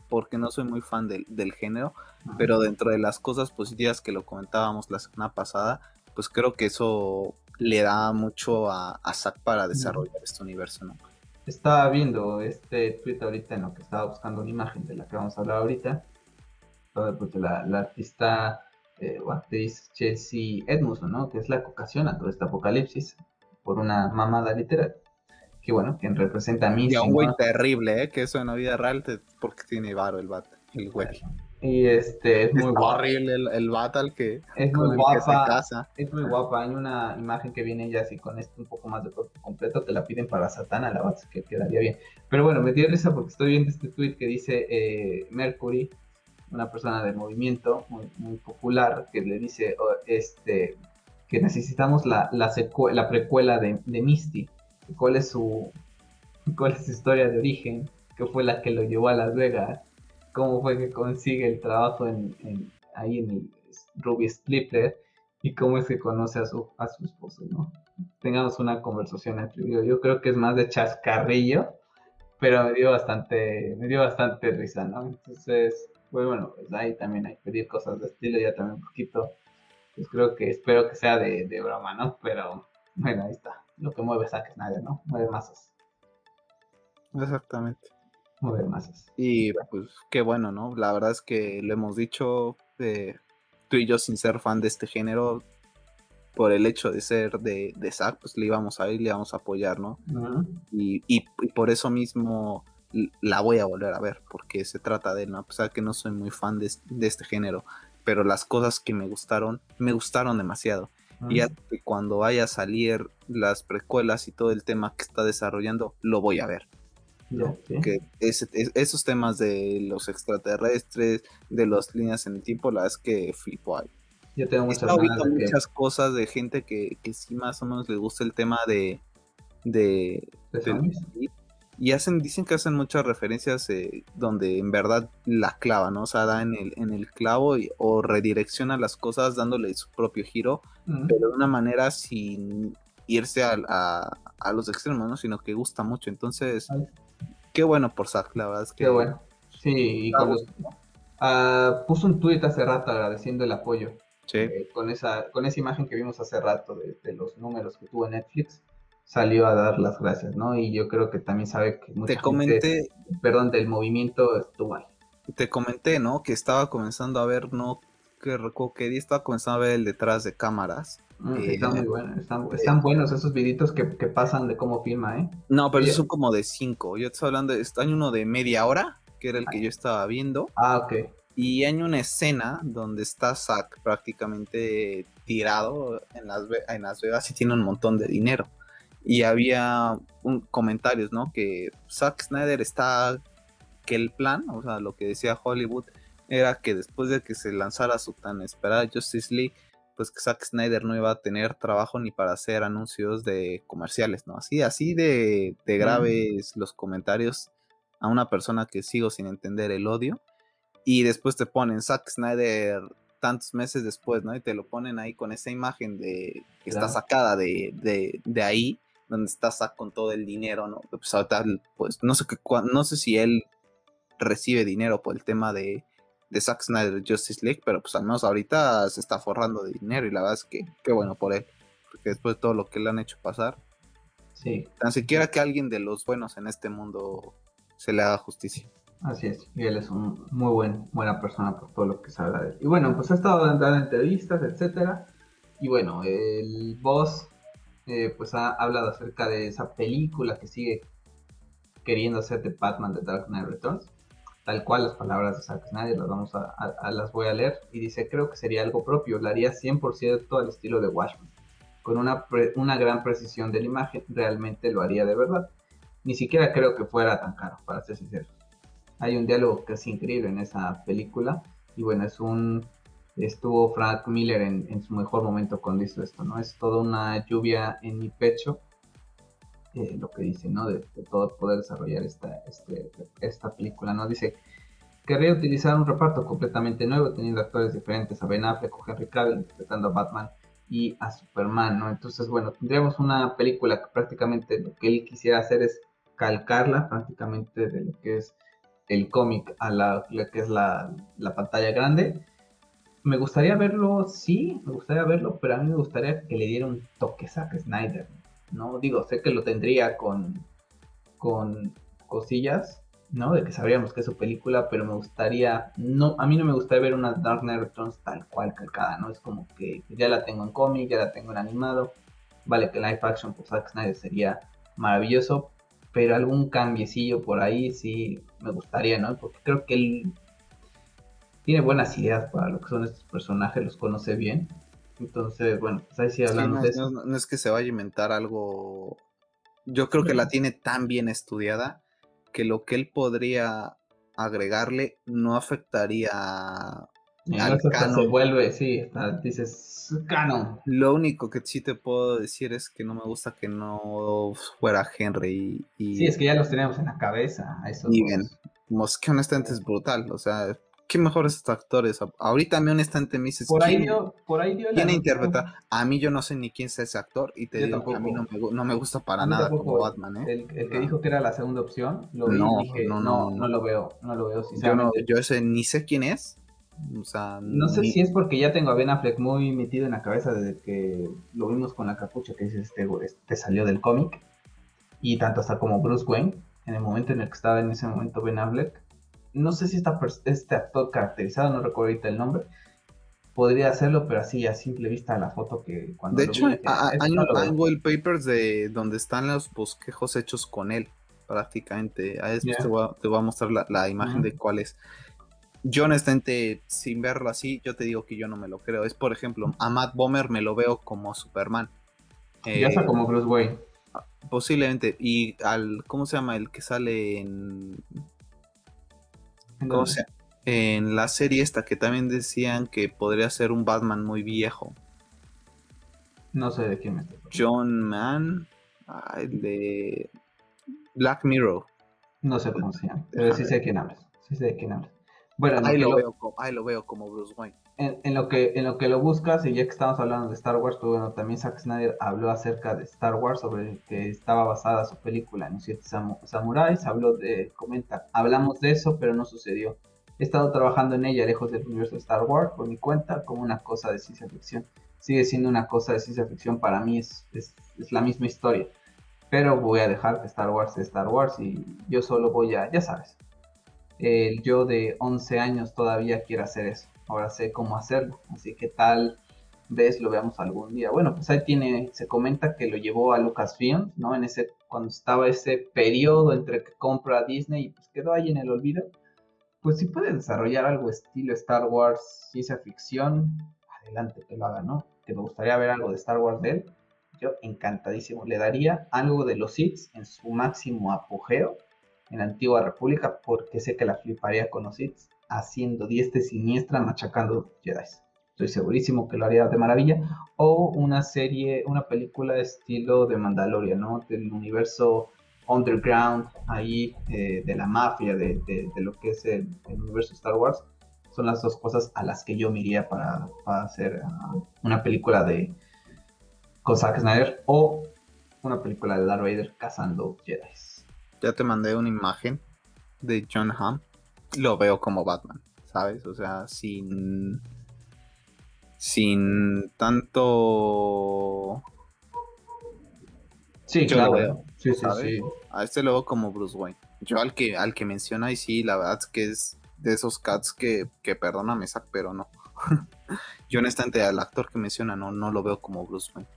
porque no soy muy fan del, del género, pero dentro de las cosas positivas que lo comentábamos la semana pasada, pues creo que eso le da mucho a, a Zack para desarrollar este universo, ¿no? estaba viendo este tweet ahorita en lo que estaba buscando una imagen de la que vamos a hablar ahorita. Pues, la, la artista eh, o actriz Chelsea Edmondson, ¿no? Que es la que ocasiona todo este apocalipsis por una mamada literal. Que bueno, quien representa a mí. Y a un güey terrible, ¿eh? Que eso en la vida real, porque tiene varo el bat, el güey. Y este es muy guapa. horrible el, el Batal que es muy guapa. Es muy guapa. Hay una imagen que viene ya así con esto un poco más de cuerpo completo. Te la piden para Satana, la base que quedaría bien. Pero bueno, me dio risa porque estoy viendo este tweet que dice eh, Mercury, una persona de movimiento muy, popular, que le dice oh, este que necesitamos la, la, la precuela de, Misty. ¿Cuál es su cuál es su historia de origen? Que fue la que lo llevó a Las Vegas cómo fue que consigue el trabajo en, ahí en el Ruby Splitter y cómo es que conoce a su, a su esposo, ¿no? Tengamos una conversación entre yo. Yo creo que es más de chascarrillo, pero me dio bastante, me dio bastante risa, ¿no? Entonces, pues bueno, pues ahí también hay que pedir cosas de estilo, ya también un poquito, pues creo que espero que sea de, de broma, ¿no? Pero bueno, ahí está. Lo que mueve saques nadie, ¿no? Mueve masas. Exactamente mover masas. Y pues qué bueno, ¿no? La verdad es que lo hemos dicho, eh, tú y yo sin ser fan de este género, por el hecho de ser de, de Zack, pues le íbamos a ir, le íbamos a apoyar, ¿no? y, y, por eso mismo la voy a volver a ver, porque se trata de él, ¿no? A pesar que no soy muy fan de, este género, pero las cosas que me gustaron, me gustaron demasiado. Y ya cuando vaya a salir las precuelas y todo el tema que está desarrollando, lo voy a ver que esos temas de los extraterrestres, de las líneas en el tiempo, la es que flipo ahí. Yo tengo muchas, muchas cosas de gente que, que sí más o menos le gusta el tema de... de, y hacen, dicen que hacen muchas referencias eh, donde en verdad la clava, ¿no? O sea, da en el, en el clavo o redirecciona las cosas dándole su propio giro, pero de una manera sin irse a, a, los extremos, ¿no? Sino que gusta mucho. Entonces, Qué bueno por Zack, la verdad es que. Qué bueno. Sí, y con ah, puso un tuit hace rato agradeciendo el apoyo. Sí. Eh, con, esa, con esa imagen que vimos hace rato de, los números que tuvo Netflix, salió a dar las gracias, ¿no? Y yo creo que también sabe que mucha Te comenté. perdón, del movimiento estuvo ahí. Te comenté, ¿no? Que estaba comenzando a ver, ¿no? Que recuerdo que estaba comenzando a ver el detrás de cámaras Mm, eh, están muy buenos, están, buenos esos videitos que, pasan de cómo filma, ¿eh? No, pero esos son como de cinco. Yo estoy hablando, de, hay uno de media hora, que era el que yo estaba viendo. Ah, ok. Y hay una escena donde está Zack prácticamente tirado en Las, en las Vegas y tiene un montón de dinero. Y había un, comentarios, ¿no? Que Zack Snyder está, que el plan, o sea, lo que decía Hollywood, era que después de que se lanzara su tan esperada Justice League, pues que Zack Snyder no iba a tener trabajo ni para hacer anuncios de comerciales, ¿no? Así, así de, graves los comentarios a una persona que sigo sin entender el odio. Y después te ponen Zack Snyder tantos meses después, ¿no? Y te lo ponen ahí con esa imagen de que está sacada de, de, ahí, donde está Zack con todo el dinero, ¿no? Pues, pues no sé, qué, no sé si él recibe dinero por el tema de, de Zack Snyder Justice League, pero pues al menos ahorita se está forrando de dinero y la verdad es que qué bueno por él, porque después de todo lo que le han hecho pasar, sí. tan siquiera que alguien de los buenos en este mundo se le haga justicia. Así es, y él es un muy buen, buena persona por todo lo que sabe de él. Y bueno, pues ha estado dando entrevistas, etcétera. Y bueno, el boss eh, pues ha hablado acerca de esa película que sigue queriendo hacer de Batman de Dark Knight Returns. Tal cual las palabras de Zack Snyder las vamos a, las voy a leer. Y dice, creo que sería algo propio, lo haría 100% al estilo de Watchmen. Con una, una gran precisión de la imagen, realmente lo haría de verdad. Ni siquiera creo que fuera tan caro, para ser sincero. Hay un diálogo que es increíble en esa película. Y bueno, es un estuvo Frank Miller en, su mejor momento cuando hizo esto, ¿no? Es toda una lluvia en mi pecho, eh, lo que dice, ¿no? De, todo poder desarrollar esta, este, esta película, ¿no? Dice, querría utilizar un reparto completamente nuevo, teniendo actores diferentes a Ben Affleck o Henry Cavill interpretando a Batman y a Superman, ¿no? Entonces, bueno, tendríamos una película que prácticamente lo que él quisiera hacer es calcarla prácticamente de lo que es el cómic a la, lo que es la, la pantalla grande me gustaría verlo, sí, me gustaría verlo, pero a mí me gustaría que le diera un toque Zack Snyder, ¿no? Digo, sé que lo tendría con, con cosillas, ¿no? De que sabríamos que es su película, pero me gustaría, no, a mí no me gustaría ver una Dark Knight Returns tal cual calcada, ¿no? Es como que ya la tengo en cómic, ya la tengo en animado, vale que live action por Zack Snyder sería maravilloso, pero algún cambiecillo por ahí sí me gustaría, ¿no? Porque creo que él tiene buenas ideas para lo que son estos personajes, los conoce bien. Entonces, bueno, pues ahí sí hablando no, de eso. No, es que se vaya a inventar algo. Yo creo que la tiene tan bien estudiada que lo que él podría agregarle no afectaría al canon. Se vuelve, sí, dices canon. Lo único que sí te puedo decir es que no me gusta que no fuera Henry. Y, sí, es que ya los teníamos en la cabeza. y bien, que honestamente es brutal. O sea, qué mejores actores. Ahorita a mí honestamente me dices, por ahí dio, por ahí dio ¿quién interpreta? A mí yo no sé ni quién es ese actor y te digo que a mí no me, gusta para nada como Batman. ¿eh? El, que dijo que era la segunda opción, lo vi no, y dije, no, no, no, lo veo, no lo veo sinceramente. Yo, ese ni sé quién es. O sea, no sé si es porque ya tengo a Ben Affleck muy metido en la cabeza desde que lo vimos con la capucha que dice este, este salió del cómic y tanto hasta como Bruce Wayne en el momento en el que estaba en ese momento Ben Affleck no sé si está este actor caracterizado, no recuerdo ahorita el nombre, podría hacerlo, pero así a simple vista la foto que cuando... De hecho, hay, un papers de donde están los bosquejos hechos con él, prácticamente. A después te, voy a, mostrar la, imagen de cuál es. Yo honestamente, sin verlo así, yo te digo que yo no me lo creo. Es, por ejemplo, a Matt Bomer me lo veo como Superman. ya está eh, como Bruce Wayne. Posiblemente. Y al, ¿cómo se llama? El que sale en en la serie esta que también decían que podría ser un Batman muy viejo. No sé de quién me John Mann, el de Black Mirror. No sé cómo se llama, pero sí sé de quién hablas. Sí sé de quién hablas. Bueno, ahí lo, veo como, ahí lo veo como Bruce Wayne. En, lo que, en lo que lo buscas, y ya que estamos hablando de Star Wars, pues bueno, también Zack Snyder habló acerca de Star Wars, sobre que estaba basada su película en los siete samuráis, habló de, comenta, hablamos de eso, pero no sucedió. He estado trabajando en ella lejos del universo de Star Wars por mi cuenta como una cosa de ciencia ficción. Sigue siendo una cosa de ciencia ficción, para mí es, es, es la misma historia. Pero voy a dejar que Star Wars sea Star Wars y yo solo voy a, ya sabes, el yo de 11 años todavía quiere hacer eso. Ahora sé cómo hacerlo. Así que tal vez lo veamos algún día. Bueno, pues ahí tiene, se comenta que lo llevó a Lucasfilm, ¿no? En ese, cuando estaba ese periodo entre que compra Disney y pues quedó ahí en el olvido. Pues si puede desarrollar algo estilo Star Wars, ciencia ficción, adelante que lo haga, ¿no? Que me gustaría ver algo de Star Wars de él. Yo encantadísimo. Le daría algo de los Sith en su máximo apogeo en la antigua república porque sé que la fliparía con los hits haciendo diestra siniestra machacando Jedi. Estoy segurísimo que lo haría de maravilla. O una serie, una película de estilo de Mandalorian, ¿no? Del universo underground, ahí, eh, de la mafia, de, lo que es el, universo Star Wars. Son las dos cosas a las que yo me iría para, hacer ah, una película de con Snyder o una película de Darth Vader cazando Jedi ya te mandé una imagen de John Hamm. Lo veo como Batman, ¿sabes? O sea, sin. Sin tanto. Sí, claro. sí, sí, A este lo veo como Bruce Wayne. Yo al que, al que menciona, y sí, la verdad es que es de esos cats que, que perdóname, Zack, pero no. Yo honestamente al actor que menciona no, no lo veo como Bruce Wayne.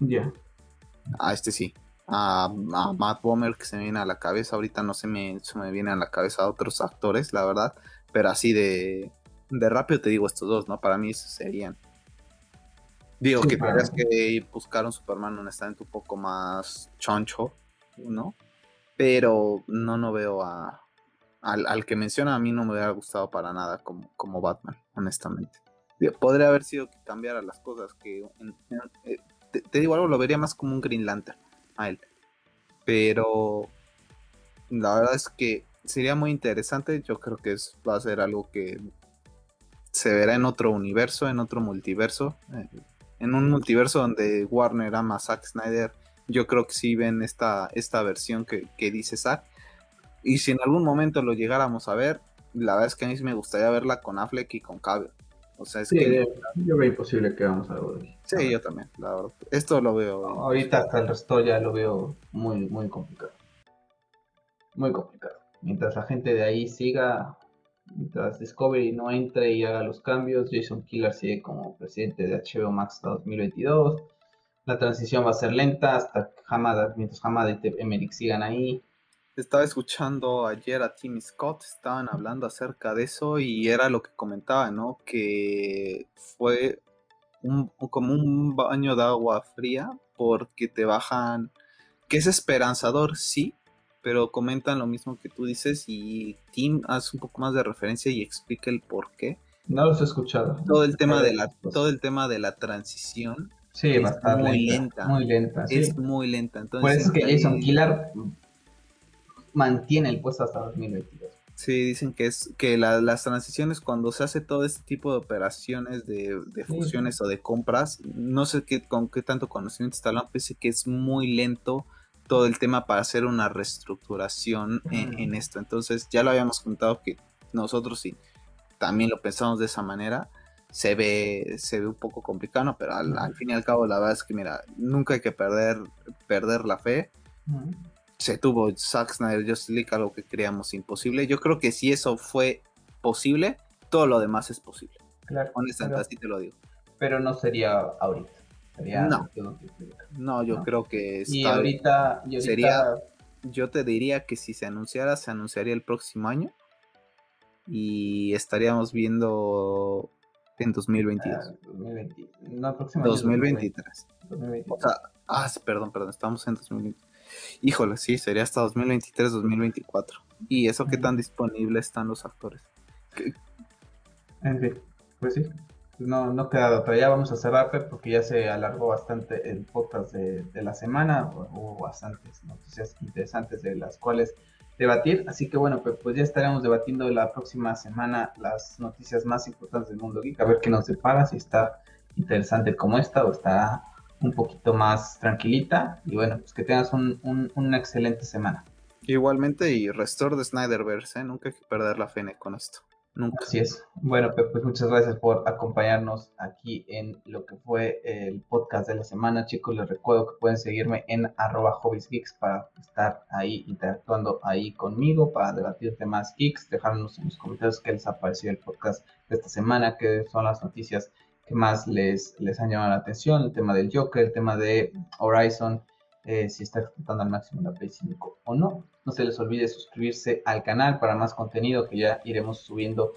Ya. A este sí. A, Matt Bomer que se me viene a la cabeza. Ahorita no se me, se me viene a la cabeza a otros actores, la verdad. Pero así de, de rápido te digo estos dos, ¿no? Para mí serían. Digo que tendrías que buscar un Superman honestamente un poco más choncho, ¿no? Pero no, no veo a, al, que menciona a mí no me hubiera gustado para nada como, como Batman, honestamente. Podría haber sido que cambiara las cosas, que eh, te, digo algo, lo vería más como un Green Lantern Pero la verdad es que sería muy interesante, yo creo que va a ser algo que se verá en otro universo, en otro multiverso, eh, en un multiverso donde Warner ama Zack Snyder, yo creo que sí ven esta, esta versión que, dice Zack, y si en algún momento lo llegáramos a ver, la verdad es que a mí me gustaría verla con Affleck y con Cavill. O sea, es que. Yo veo imposible que hagamos algo de Sí, yo también, la verdad. Esto lo veo. ahorita hasta el resto ya lo veo muy, muy complicado. Muy complicado. Mientras la gente de ahí siga, mientras Discovery no entre y haga los cambios, Jason Killer sigue como presidente de HBO Max hasta 2022. La transición va a ser lenta hasta que Hamada, mientras Hamada y Emmerich sigan ahí estaba escuchando ayer a Timmy Scott, estaban hablando acerca de eso y era lo que comentaba, ¿no? Que fue un, como un baño de agua fría porque te bajan, que es esperanzador, sí, pero comentan lo mismo que tú dices y Tim hace un poco más de referencia y explica el por qué. No los he escuchado. Todo el tema de la, todo el tema de la transición. Sí, es muy lenta, Muy lenta. Es muy lenta. Entonces, Por eso es que Jason Killer mantiene el puesto hasta 2022. Sí, dicen que es que las transiciones cuando se hace todo este tipo de operaciones de, fusiones o de compras, no sé qué, con qué tanto conocimiento está hablando, pensé que es muy lento todo el tema para hacer una reestructuración en, esto. Entonces ya lo habíamos contado que nosotros sí también lo pensamos de esa manera. Se ve, se ve un poco complicado, pero al, fin y al cabo la verdad es que mira, nunca hay que perder, perder la fe se tuvo Zack Snyder Justice League, algo que creíamos imposible. Yo creo que si eso fue posible, todo lo demás es posible. Claro. Honestamente, así te lo digo. Pero no sería ahorita. Sería no. No, yo creo que y ahorita, sería. Yo te diría que si se anunciara, se anunciaría el próximo año. Y estaríamos viendo en 2022. Ah, 2020. No, próximo 2023. 2023. O sea, ah, perdón, perdón, estamos en 2023. Híjole, sí, sería hasta 2023-2024. ¿Y eso qué tan disponible están los actores? En fin, pues sí. No, no queda otra. Ya vamos a cerrar, porque ya se alargó bastante el podcast de, la semana. Hubo bastantes noticias interesantes de las cuales debatir. Así que bueno, pues, pues ya estaremos debatiendo la próxima semana las noticias más importantes del mundo geek. A ver qué nos depara, si está interesante como esta o está un poquito más tranquilita. Y bueno, pues que tengas un, una excelente semana. Igualmente, y Restore de Snyderverse, ¿eh? nunca hay que perder la fe con esto. Nunca. Así es. Bueno, pues, pues muchas gracias por acompañarnos aquí en lo que fue el podcast de la semana. Chicos, les recuerdo que pueden seguirme en arroba hobbiesgeeks para estar ahí interactuando ahí conmigo, para debatir temas geeks, dejarnos en los comentarios qué les ha parecido el podcast de esta semana, qué son las noticias más les, les han llamado la atención, el tema del Joker, el tema de Horizon, eh, si está explotando al máximo la Play 5 o no. No se les olvide suscribirse al canal para más contenido que ya iremos subiendo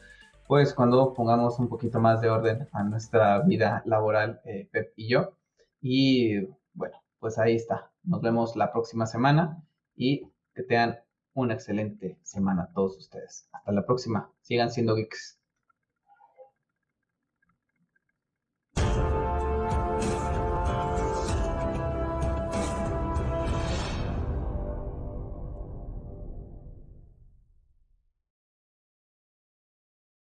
pues cuando pongamos un poquito más de orden a nuestra vida laboral, eh, Pep y yo. Y bueno, pues ahí está. Nos vemos la próxima semana y que tengan una excelente semana todos ustedes. Hasta la próxima. Sigan siendo geeks.